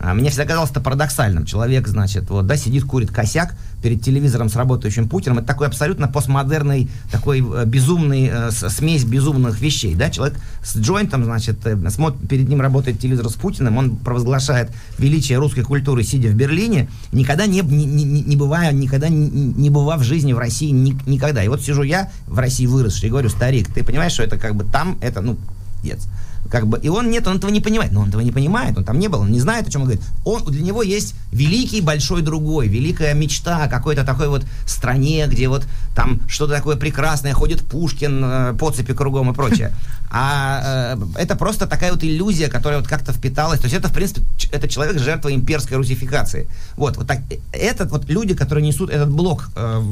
а, мне всегда казалось это парадоксальным. Человек, значит, вот, да, сидит, курит косяк перед телевизором с работающим Путиным. Это такой абсолютно постмодерный, такой э, безумный, э, смесь безумных вещей, да. Человек с джойнтом, значит, э, смотрит, перед ним работает телевизор с Путиным, он провозглашает величие русской культуры, сидя в Берлине, никогда не, не, не, не бывая, никогда не, не бывая в жизни в России, ни, никогда. И вот сижу я в России выросший и говорю, старик, ты понимаешь, что это как бы там, это, ну, дец как бы, и он нет, он этого не понимает, но он этого не понимает, он там не был, он не знает, о чем он говорит. Он, для него есть великий большой другой, великая мечта о какой-то такой вот стране, где вот там что-то такое прекрасное, ходит Пушкин, э, по цепи кругом и прочее. А э, это просто такая вот иллюзия, которая вот как-то впиталась. То есть это, в принципе, это человек жертва имперской русификации. Вот, вот так, этот вот люди, которые несут этот блок э,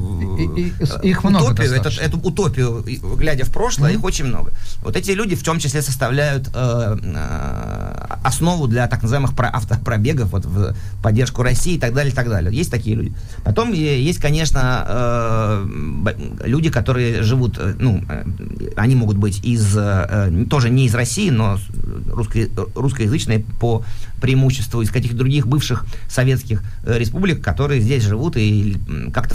и, и, их много утопию, этот, эту утопию, глядя в прошлое, mm-hmm. их очень много. Вот эти люди в том числе составляют э, э, основу для так называемых про, автопробегов, вот в поддержку России и так далее, и так далее. Есть такие люди. Потом есть, конечно, э, люди, которые живут, э, ну, э, они могут быть из Э, тоже не из России, но русско, русскоязычные по преимуществу из каких-то других бывших советских э, республик, которые здесь живут и как-то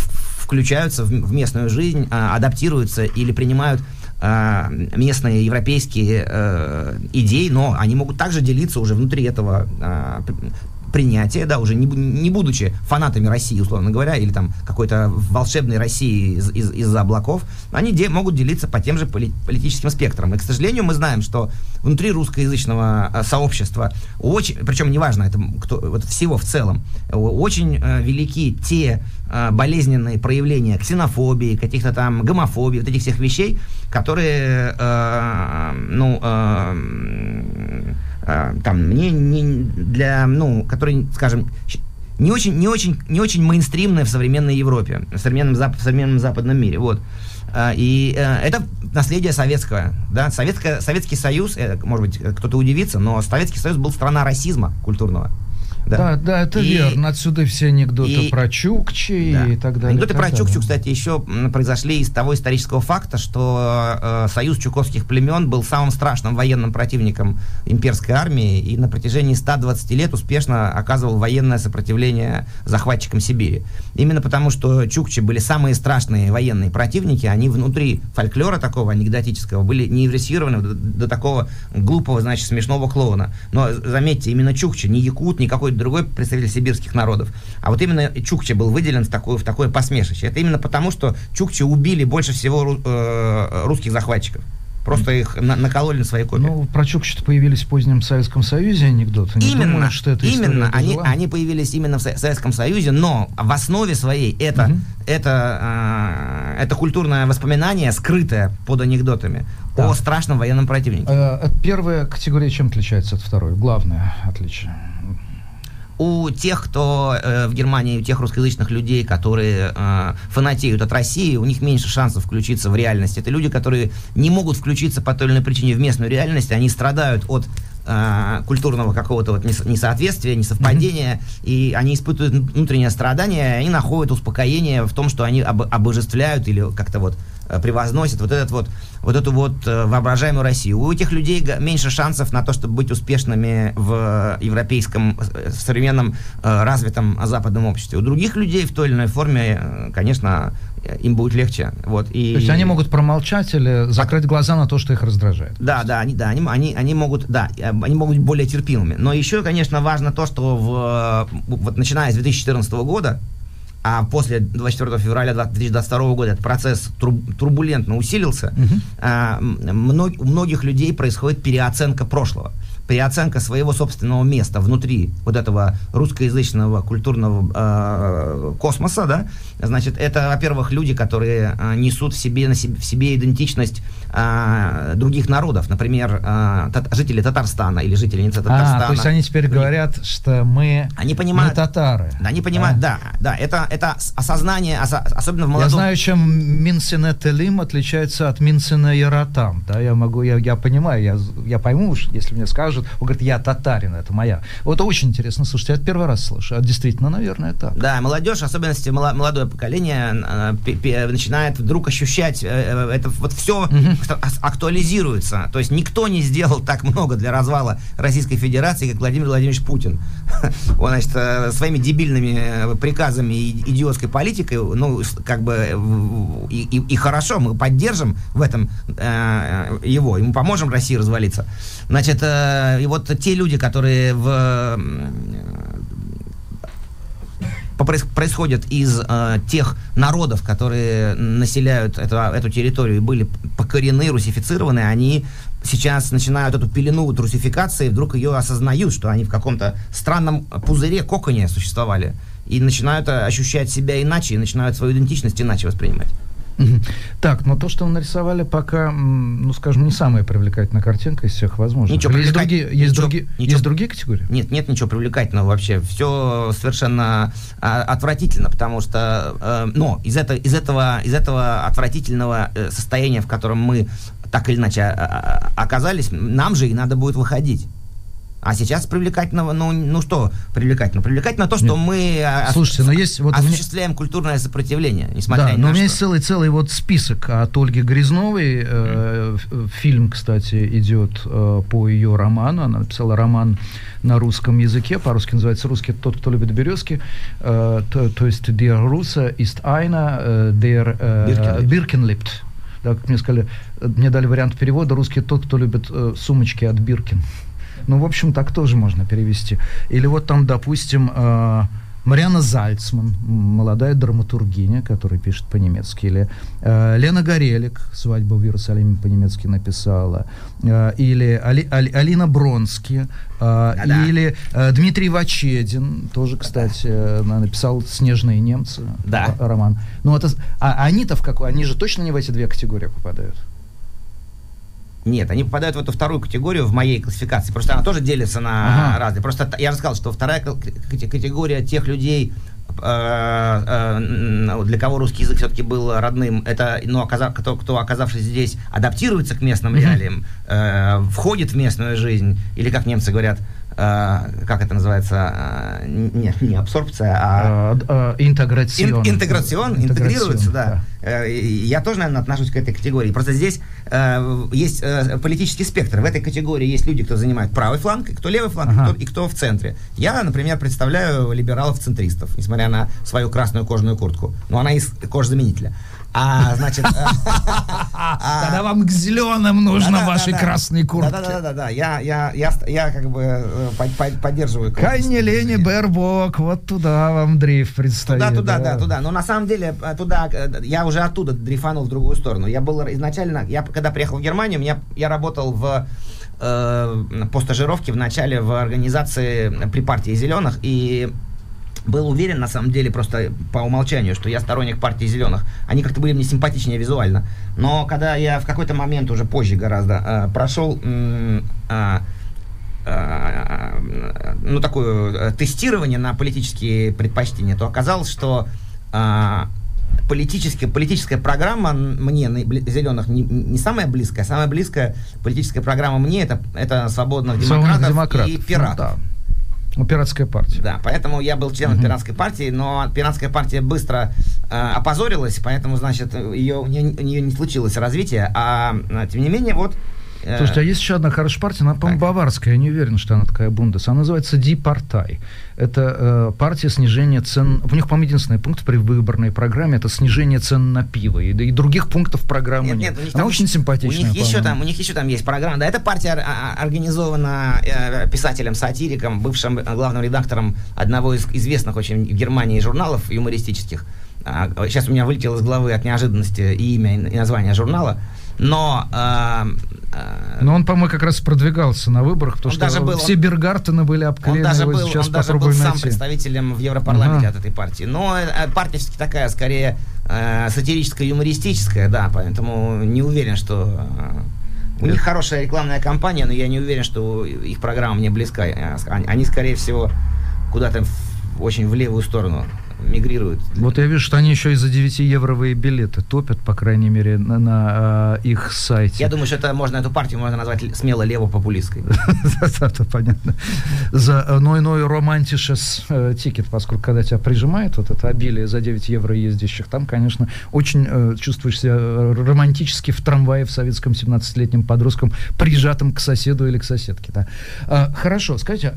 включаются в местную жизнь, а, адаптируются или принимают а, местные европейские э, идеи, но они могут также делиться уже внутри этого а, принятия, да, уже не, не будучи фанатами России, условно говоря, или там какой-то волшебной России из, из, из-за облаков, они де, могут делиться по тем же поли, политическим спектрам. И, к сожалению, мы знаем, что внутри русскоязычного э, сообщества очень, причем неважно, это кто, вот всего в целом, очень э, велики те болезненные проявления ксенофобии, каких-то там гомофобии, вот этих всех вещей, которые, э, ну, э, э, там, мне не для, ну, которые, скажем, не очень, не очень, не очень мейнстримная в современной Европе, в современном, зап, в современном западном мире, вот. А, и э, это наследие советского, да, Советское, Советский Союз, э, может быть, кто-то удивится, но Советский Союз был страна расизма культурного. Да, да, да это и, верно. Отсюда все анекдоты и, про Чукчи да. и так далее. Анекдоты про Чукчу, кстати, еще произошли из того исторического факта, что э, союз чуковских племен был самым страшным военным противником имперской армии и на протяжении 120 лет успешно оказывал военное сопротивление захватчикам Сибири. Именно потому, что чукчи были самые страшные военные противники, они внутри фольклора такого анекдотического были не до, до такого глупого, значит, смешного клоуна. Но заметьте, именно чукчи, не якут, никакой какой-то другой представитель сибирских народов. А вот именно Чукча был выделен в такое, в такое посмешище. Это именно потому, что Чукчи убили больше всего э, русских захватчиков. Просто их на- накололи на свои копии. Ну, про Чукчу появились в позднем Советском Союзе анекдоты. Не именно, думаю, что это именно, они, они появились именно в Со- Советском Союзе, но в основе своей это, Мгм. это, э, это культурное воспоминание, скрытое под анекдотами Да. о страшном военном противнике. Э, Первая категория чем отличается от второй? Главное отличие. У тех, кто э, в Германии, у тех русскоязычных людей, которые э, фанатеют от России, у них меньше шансов включиться в реальность. Это люди, которые не могут включиться по той или иной причине в местную реальность, они страдают от э, культурного какого-то вот нес- несоответствия, несовпадения, и они испытывают внутреннее страдание, и они находят успокоение в том, что они об- обожествляют или как-то вот превозносят вот этот вот вот эту вот э, воображаемую Россию. У этих людей меньше шансов на то, чтобы быть успешными в европейском, э, в современном э, развитом западном обществе. У других людей в той или иной форме, э, конечно, э, им будет легче. Вот, и... То есть они могут промолчать или закрыть глаза на то, что их раздражает. Да, да, они, да, они, они, они могут, да, э, они могут быть более терпимыми. Но еще, конечно, важно то, что в, э, вот начиная с 2014 года, а после 24 февраля 2022 года этот процесс тру- турбулентно усилился, а, м, мно- у многих людей происходит переоценка прошлого, переоценка своего собственного места внутри вот этого русскоязычного культурного э, космоса, да, значит, это, во-первых, люди, которые э, несут в себе, на себе, в себе идентичность э, других народов, например, э, тат- жители Татарстана или жительницы Татарстана. А, то есть они теперь говорят, что мы Они понимают- мы татары. Да, они понимают, да, да, это, это осознание, осо- особенно в молодом... Я знаю, чем Минсене Телим отличается от Минсене Яратам. Да, я могу, я, я понимаю, я, я пойму, уж, если мне скажут, он говорит, я татарин, это моя. Вот очень интересно, слушайте, я это первый раз слышу. А действительно, наверное, так. Да, молодежь, особенности молодое поколение, начинает вдруг ощущать, э, э, это вот все актуализируется. То есть никто не сделал так много для развала Российской Федерации, как Владимир Владимирович Путин. Он, значит, э, своими дебильными э, приказами и идиотской политикой, ну, как бы, э, и, и- и хорошо, мы поддержим в этом э, его, мы поможем России развалиться. Значит, э, и вот те люди, которые в происходят из э, тех народов, которые населяют эту, эту территорию и были покорены, русифицированы, они сейчас начинают эту пелену русификации, вдруг ее осознают, что они в каком-то странном пузыре, коконе существовали, и начинают э, ощущать себя иначе, и начинают свою идентичность иначе воспринимать. Так, но то, что вы нарисовали, пока, ну, скажем, не самая привлекательная картинка из всех возможных. Ничего есть, другие, есть, ничего- другие, ничего- есть другие категории? Нет, нет ничего привлекательного вообще. Все совершенно а, отвратительно, потому что, э, но из, это, из, этого, из этого отвратительного э, состояния, в котором мы так или иначе а, а, оказались, нам же и надо будет выходить. А сейчас привлекательного, ну, ну что привлекательно? Привлекательно то, что Нет. мы а, Слушайте, но есть вот у меня- осуществляем культурное сопротивление, несмотря Да, ни но на у меня что. есть целый, целый вот список от Ольги Грязновой. Э, ф- Фильм, кстати, идет э, по ее роману. Она написала роман на русском языке. По-русски называется «Русский тот, кто любит березки». Э, то, то есть «Der Russe ist einer, äh, der äh, Birkenlieb. Birkenlieb». Да, как мне сказали, э, мне дали вариант перевода «Русский тот, кто любит э, сумочки от Биркин». Ну, в общем, так тоже можно перевести. Или вот там, допустим, э, Мариана Зальцман, молодая драматургиня, которая пишет по-немецки. Или э, Лена Горелик, «Свадьба в Иерусалиме» по-немецки написала. Э, или Али- Али- Алина Бронски. э, Да-да. или э, Дмитрий Вачедин, тоже, кстати, э, на- написал «Снежные немцы» Да. роман. Ну, это, а они-то в какой? Они же точно не в эти две категории попадают? Нет, они попадают в эту вторую категорию в моей классификации. Просто она тоже делится на Ага. разные. Просто я же сказал, что вторая категория тех людей, э, э, н- для кого русский язык все-таки был родным, это, ну, оказа- кто, кто, оказавшись здесь, адаптируется к местным реалиям, э, входит в местную жизнь, или, как немцы говорят, как это называется, э, не, не абсорбция, а... Э, э, интеграцион. Ин- интеграцион, интегрируется, да. Э, и Я тоже, наверное, отношусь к этой категории. Просто здесь э, есть э, политический спектр. В этой категории есть люди, кто занимает правый фланг, кто левый фланг, Ага. и, кто, и кто в центре. Я, например, представляю либералов-центристов, несмотря на свою красную кожаную куртку. Но она из кожзаменителя. А, значит... Тогда вам к зеленым нужно ваши красные куртки. Да-да-да, я, я, я, я как бы э, поддерживаю. Кайни Лени Бербок, вот туда вам дрейф предстоит. Туда, туда, да, туда. Но на самом деле э, туда, э, я уже оттуда дрейфанул в другую сторону. Я был изначально, я когда приехал в Германию, меня, я работал в э, по стажировке в начале в организации при партии зеленых и был уверен, на самом деле, просто по умолчанию, что я сторонник партии зеленых. Они как-то были мне симпатичнее визуально. Но когда я в какой-то момент, уже позже гораздо, э, прошел э, э, ну, такое э, тестирование на политические предпочтения, то оказалось, что э, политическая, политическая программа мне, зеленых, не, не самая близкая. Самая близкая политическая программа мне это, это свободных демократов, демократов и пиратов. Ну, да. Ну, пиратская партия. Да, поэтому я был членом угу. пиратской партии, но пиратская партия быстро э, опозорилась, поэтому, значит, ее, у, нее, у нее не случилось развития, а тем не менее, вот Слушайте, а есть еще одна хорошая партия, она, по-моему, баварская, я не уверен, что она такая бундес. Она называется Партай. Это э, партия снижения цен. У них, по-моему, единственный пункт при выборной программе это снижение цен на пиво. И, и других пунктов программы нет. нет. нет у них она там, очень симпатичная. У них, еще там, у них еще там есть программа. Да, эта партия организована э, писателем-сатириком, бывшим главным редактором одного из известных очень в Германии журналов юмористических. А, сейчас у меня вылетело из головы от неожиданности и имя, и название журнала. Но э, но он, по-моему, как раз продвигался на выборах, потому что даже был, все он, Бергартены были обклеены. Он даже был, сейчас он даже был сам представителем в Европарламенте ага. от этой партии. Но э, партия все-таки такая, скорее, э, сатирическая, юмористическая, да, поэтому не уверен, что... Э, у них хорошая рекламная кампания, но я не уверен, что их программа мне близка. Они, скорее всего, куда-то очень в левую сторону мигрируют. Вот я вижу, что они еще и за 9-евровые билеты топят, по крайней мере, на, на э, их сайте. Я думаю, что это можно, эту партию можно назвать смело левопопулистской. Это понятно. За э, ной ной романтишес э, тикет, поскольку когда тебя прижимает вот это обилие за 9 евро ездящих, там, конечно, очень э, чувствуешь себя романтически в трамвае в советском 17-летнем подростком, прижатым к соседу или к соседке. Да. А, хорошо, скажите,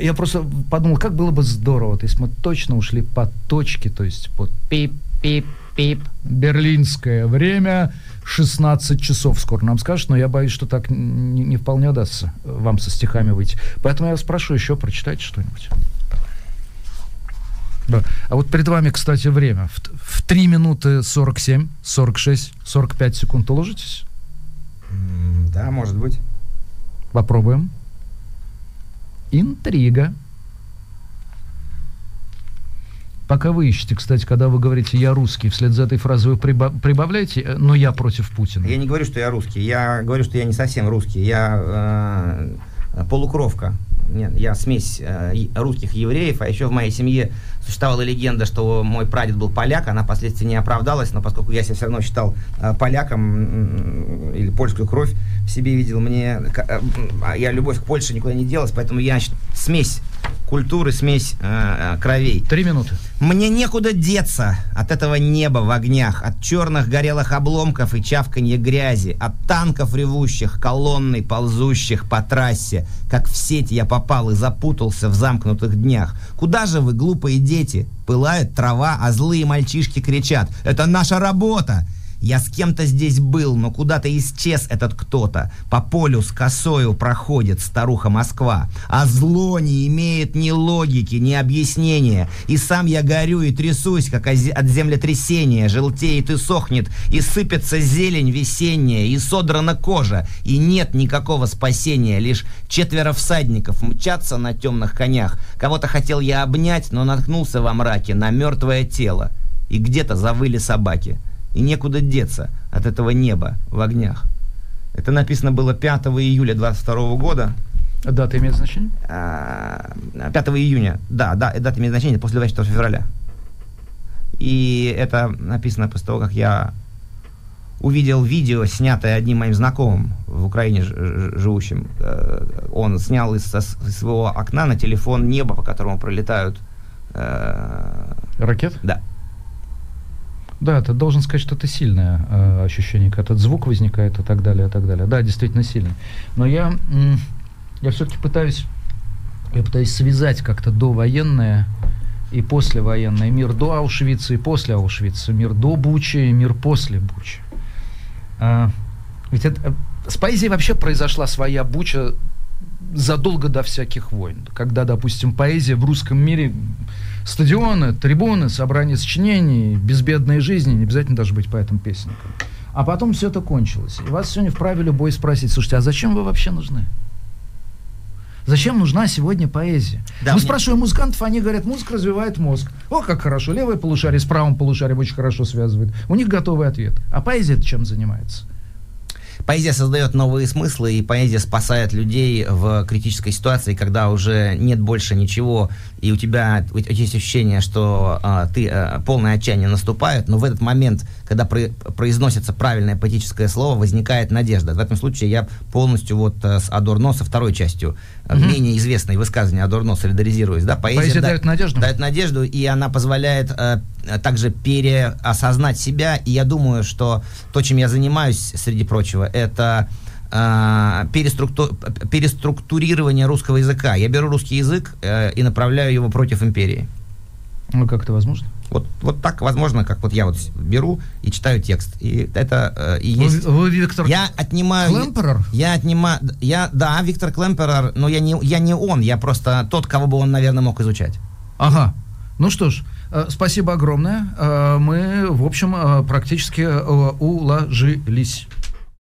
я просто подумал, как было бы здорово, если мы точно ушли по точке, то есть под пип-пип-пип. Берлинское время 16 часов скоро нам скажут, но я боюсь, что так не, не вполне удастся вам со стихами выйти. Поэтому я вас прошу еще прочитайте что-нибудь. Да. А вот перед вами, кстати, время. В, в 3 минуты 47, 46, 45 секунд уложитесь? Да, может быть. Попробуем. Интрига. Пока вы ищете, кстати, когда вы говорите «я русский», вслед за этой фразой вы прибавляете э, «но я против Путина». Я не говорю, что я русский. Я говорю, что я не совсем русский. Я э, полукровка. Нет, я смесь э, русских евреев, а еще в моей семье существовала легенда, что мой прадед был поляк, она впоследствии не оправдалась, но поскольку я себя все равно считал э, поляком или польскую кровь в себе видел, мне э, я любовь к Польше никуда не делась, поэтому я смесь культуры, смесь э, э, кровей. Три минуты. Мне некуда деться от этого неба в огнях, от черных горелых обломков и чавканья грязи, от танков ревущих, колонной ползущих по трассе. Как в сеть я попал и запутался в замкнутых днях. Куда же вы, глупые дети? Пылает трава, а злые мальчишки кричат. Это наша работа! Я с кем-то здесь был, но куда-то исчез этот кто-то. По полю с косою проходит старуха Москва. А зло не имеет ни логики, ни объяснения. И сам я горю и трясусь, как от землетрясения. Желтеет и сохнет, и сыпется зелень весенняя, и содрана кожа. И нет никакого спасения. Лишь четверо всадников мчатся на темных конях. Кого-то хотел я обнять, но наткнулся во мраке на мертвое тело. И где-то завыли собаки и некуда деться от этого неба в огнях. Это написано было 5 июля 22 года. Дата имеет значение? 5 а, июня, да, да, дата имеет значение после 24 февраля. И это написано после того, как я увидел видео, снятое одним моим знакомым в Украине живущим. Э, он снял из, своего окна на телефон небо, по которому пролетают... Э, Ракет? Да. Да, ты должен сказать, что это сильное э, ощущение, когда этот звук возникает и так далее, и так далее. Да, действительно сильный. Но я, я все-таки пытаюсь, я пытаюсь связать как-то довоенное и послевоенное. Мир до Аушвица и после Аушвица. Мир до Бучи и мир после Бучи. А, ведь это, с поэзией вообще произошла своя Буча задолго до всяких войн. Когда, допустим, поэзия в русском мире стадионы, трибуны, собрания сочинений, безбедные жизни, не обязательно даже быть поэтом-песенником. А потом все это кончилось. И вас сегодня вправе любой спросить, слушайте, а зачем вы вообще нужны? Зачем нужна сегодня поэзия? Да, Мы мне... спрашиваем музыкантов, они говорят, музыка развивает мозг. О, как хорошо, левое полушарие с правым полушарием очень хорошо связывает. У них готовый ответ. А поэзия чем занимается? Поэзия создает новые смыслы, и поэзия спасает людей в критической ситуации, когда уже нет больше ничего, и у тебя есть ощущение, что а, ты а, полное отчаяние наступает, но в этот момент, когда про, произносится правильное поэтическое слово, возникает надежда. В этом случае я полностью вот э, с Адорно со второй частью угу. менее известной высказывания Адорно солидаризируюсь. Да? Поэзия, Поэзия да, дает надежду. Дает надежду, и она позволяет а, также переосознать себя, и я думаю, что то, чем я занимаюсь, среди прочего, это э, переструкту... переструктурирование русского языка. Я беру русский язык э, и направляю его против империи. Ну, как это возможно? Вот, вот так возможно, как вот я вот беру и читаю текст. И это э, и есть... Вы, вы Виктор я отнимаю, Клемперер? Я отнимаю... Я, да, Виктор Клемперер, но я не, я не он, я просто тот, кого бы он, наверное, мог изучать. Ага. Ну что ж, э, спасибо огромное. Э, мы, в общем, э, практически уложились.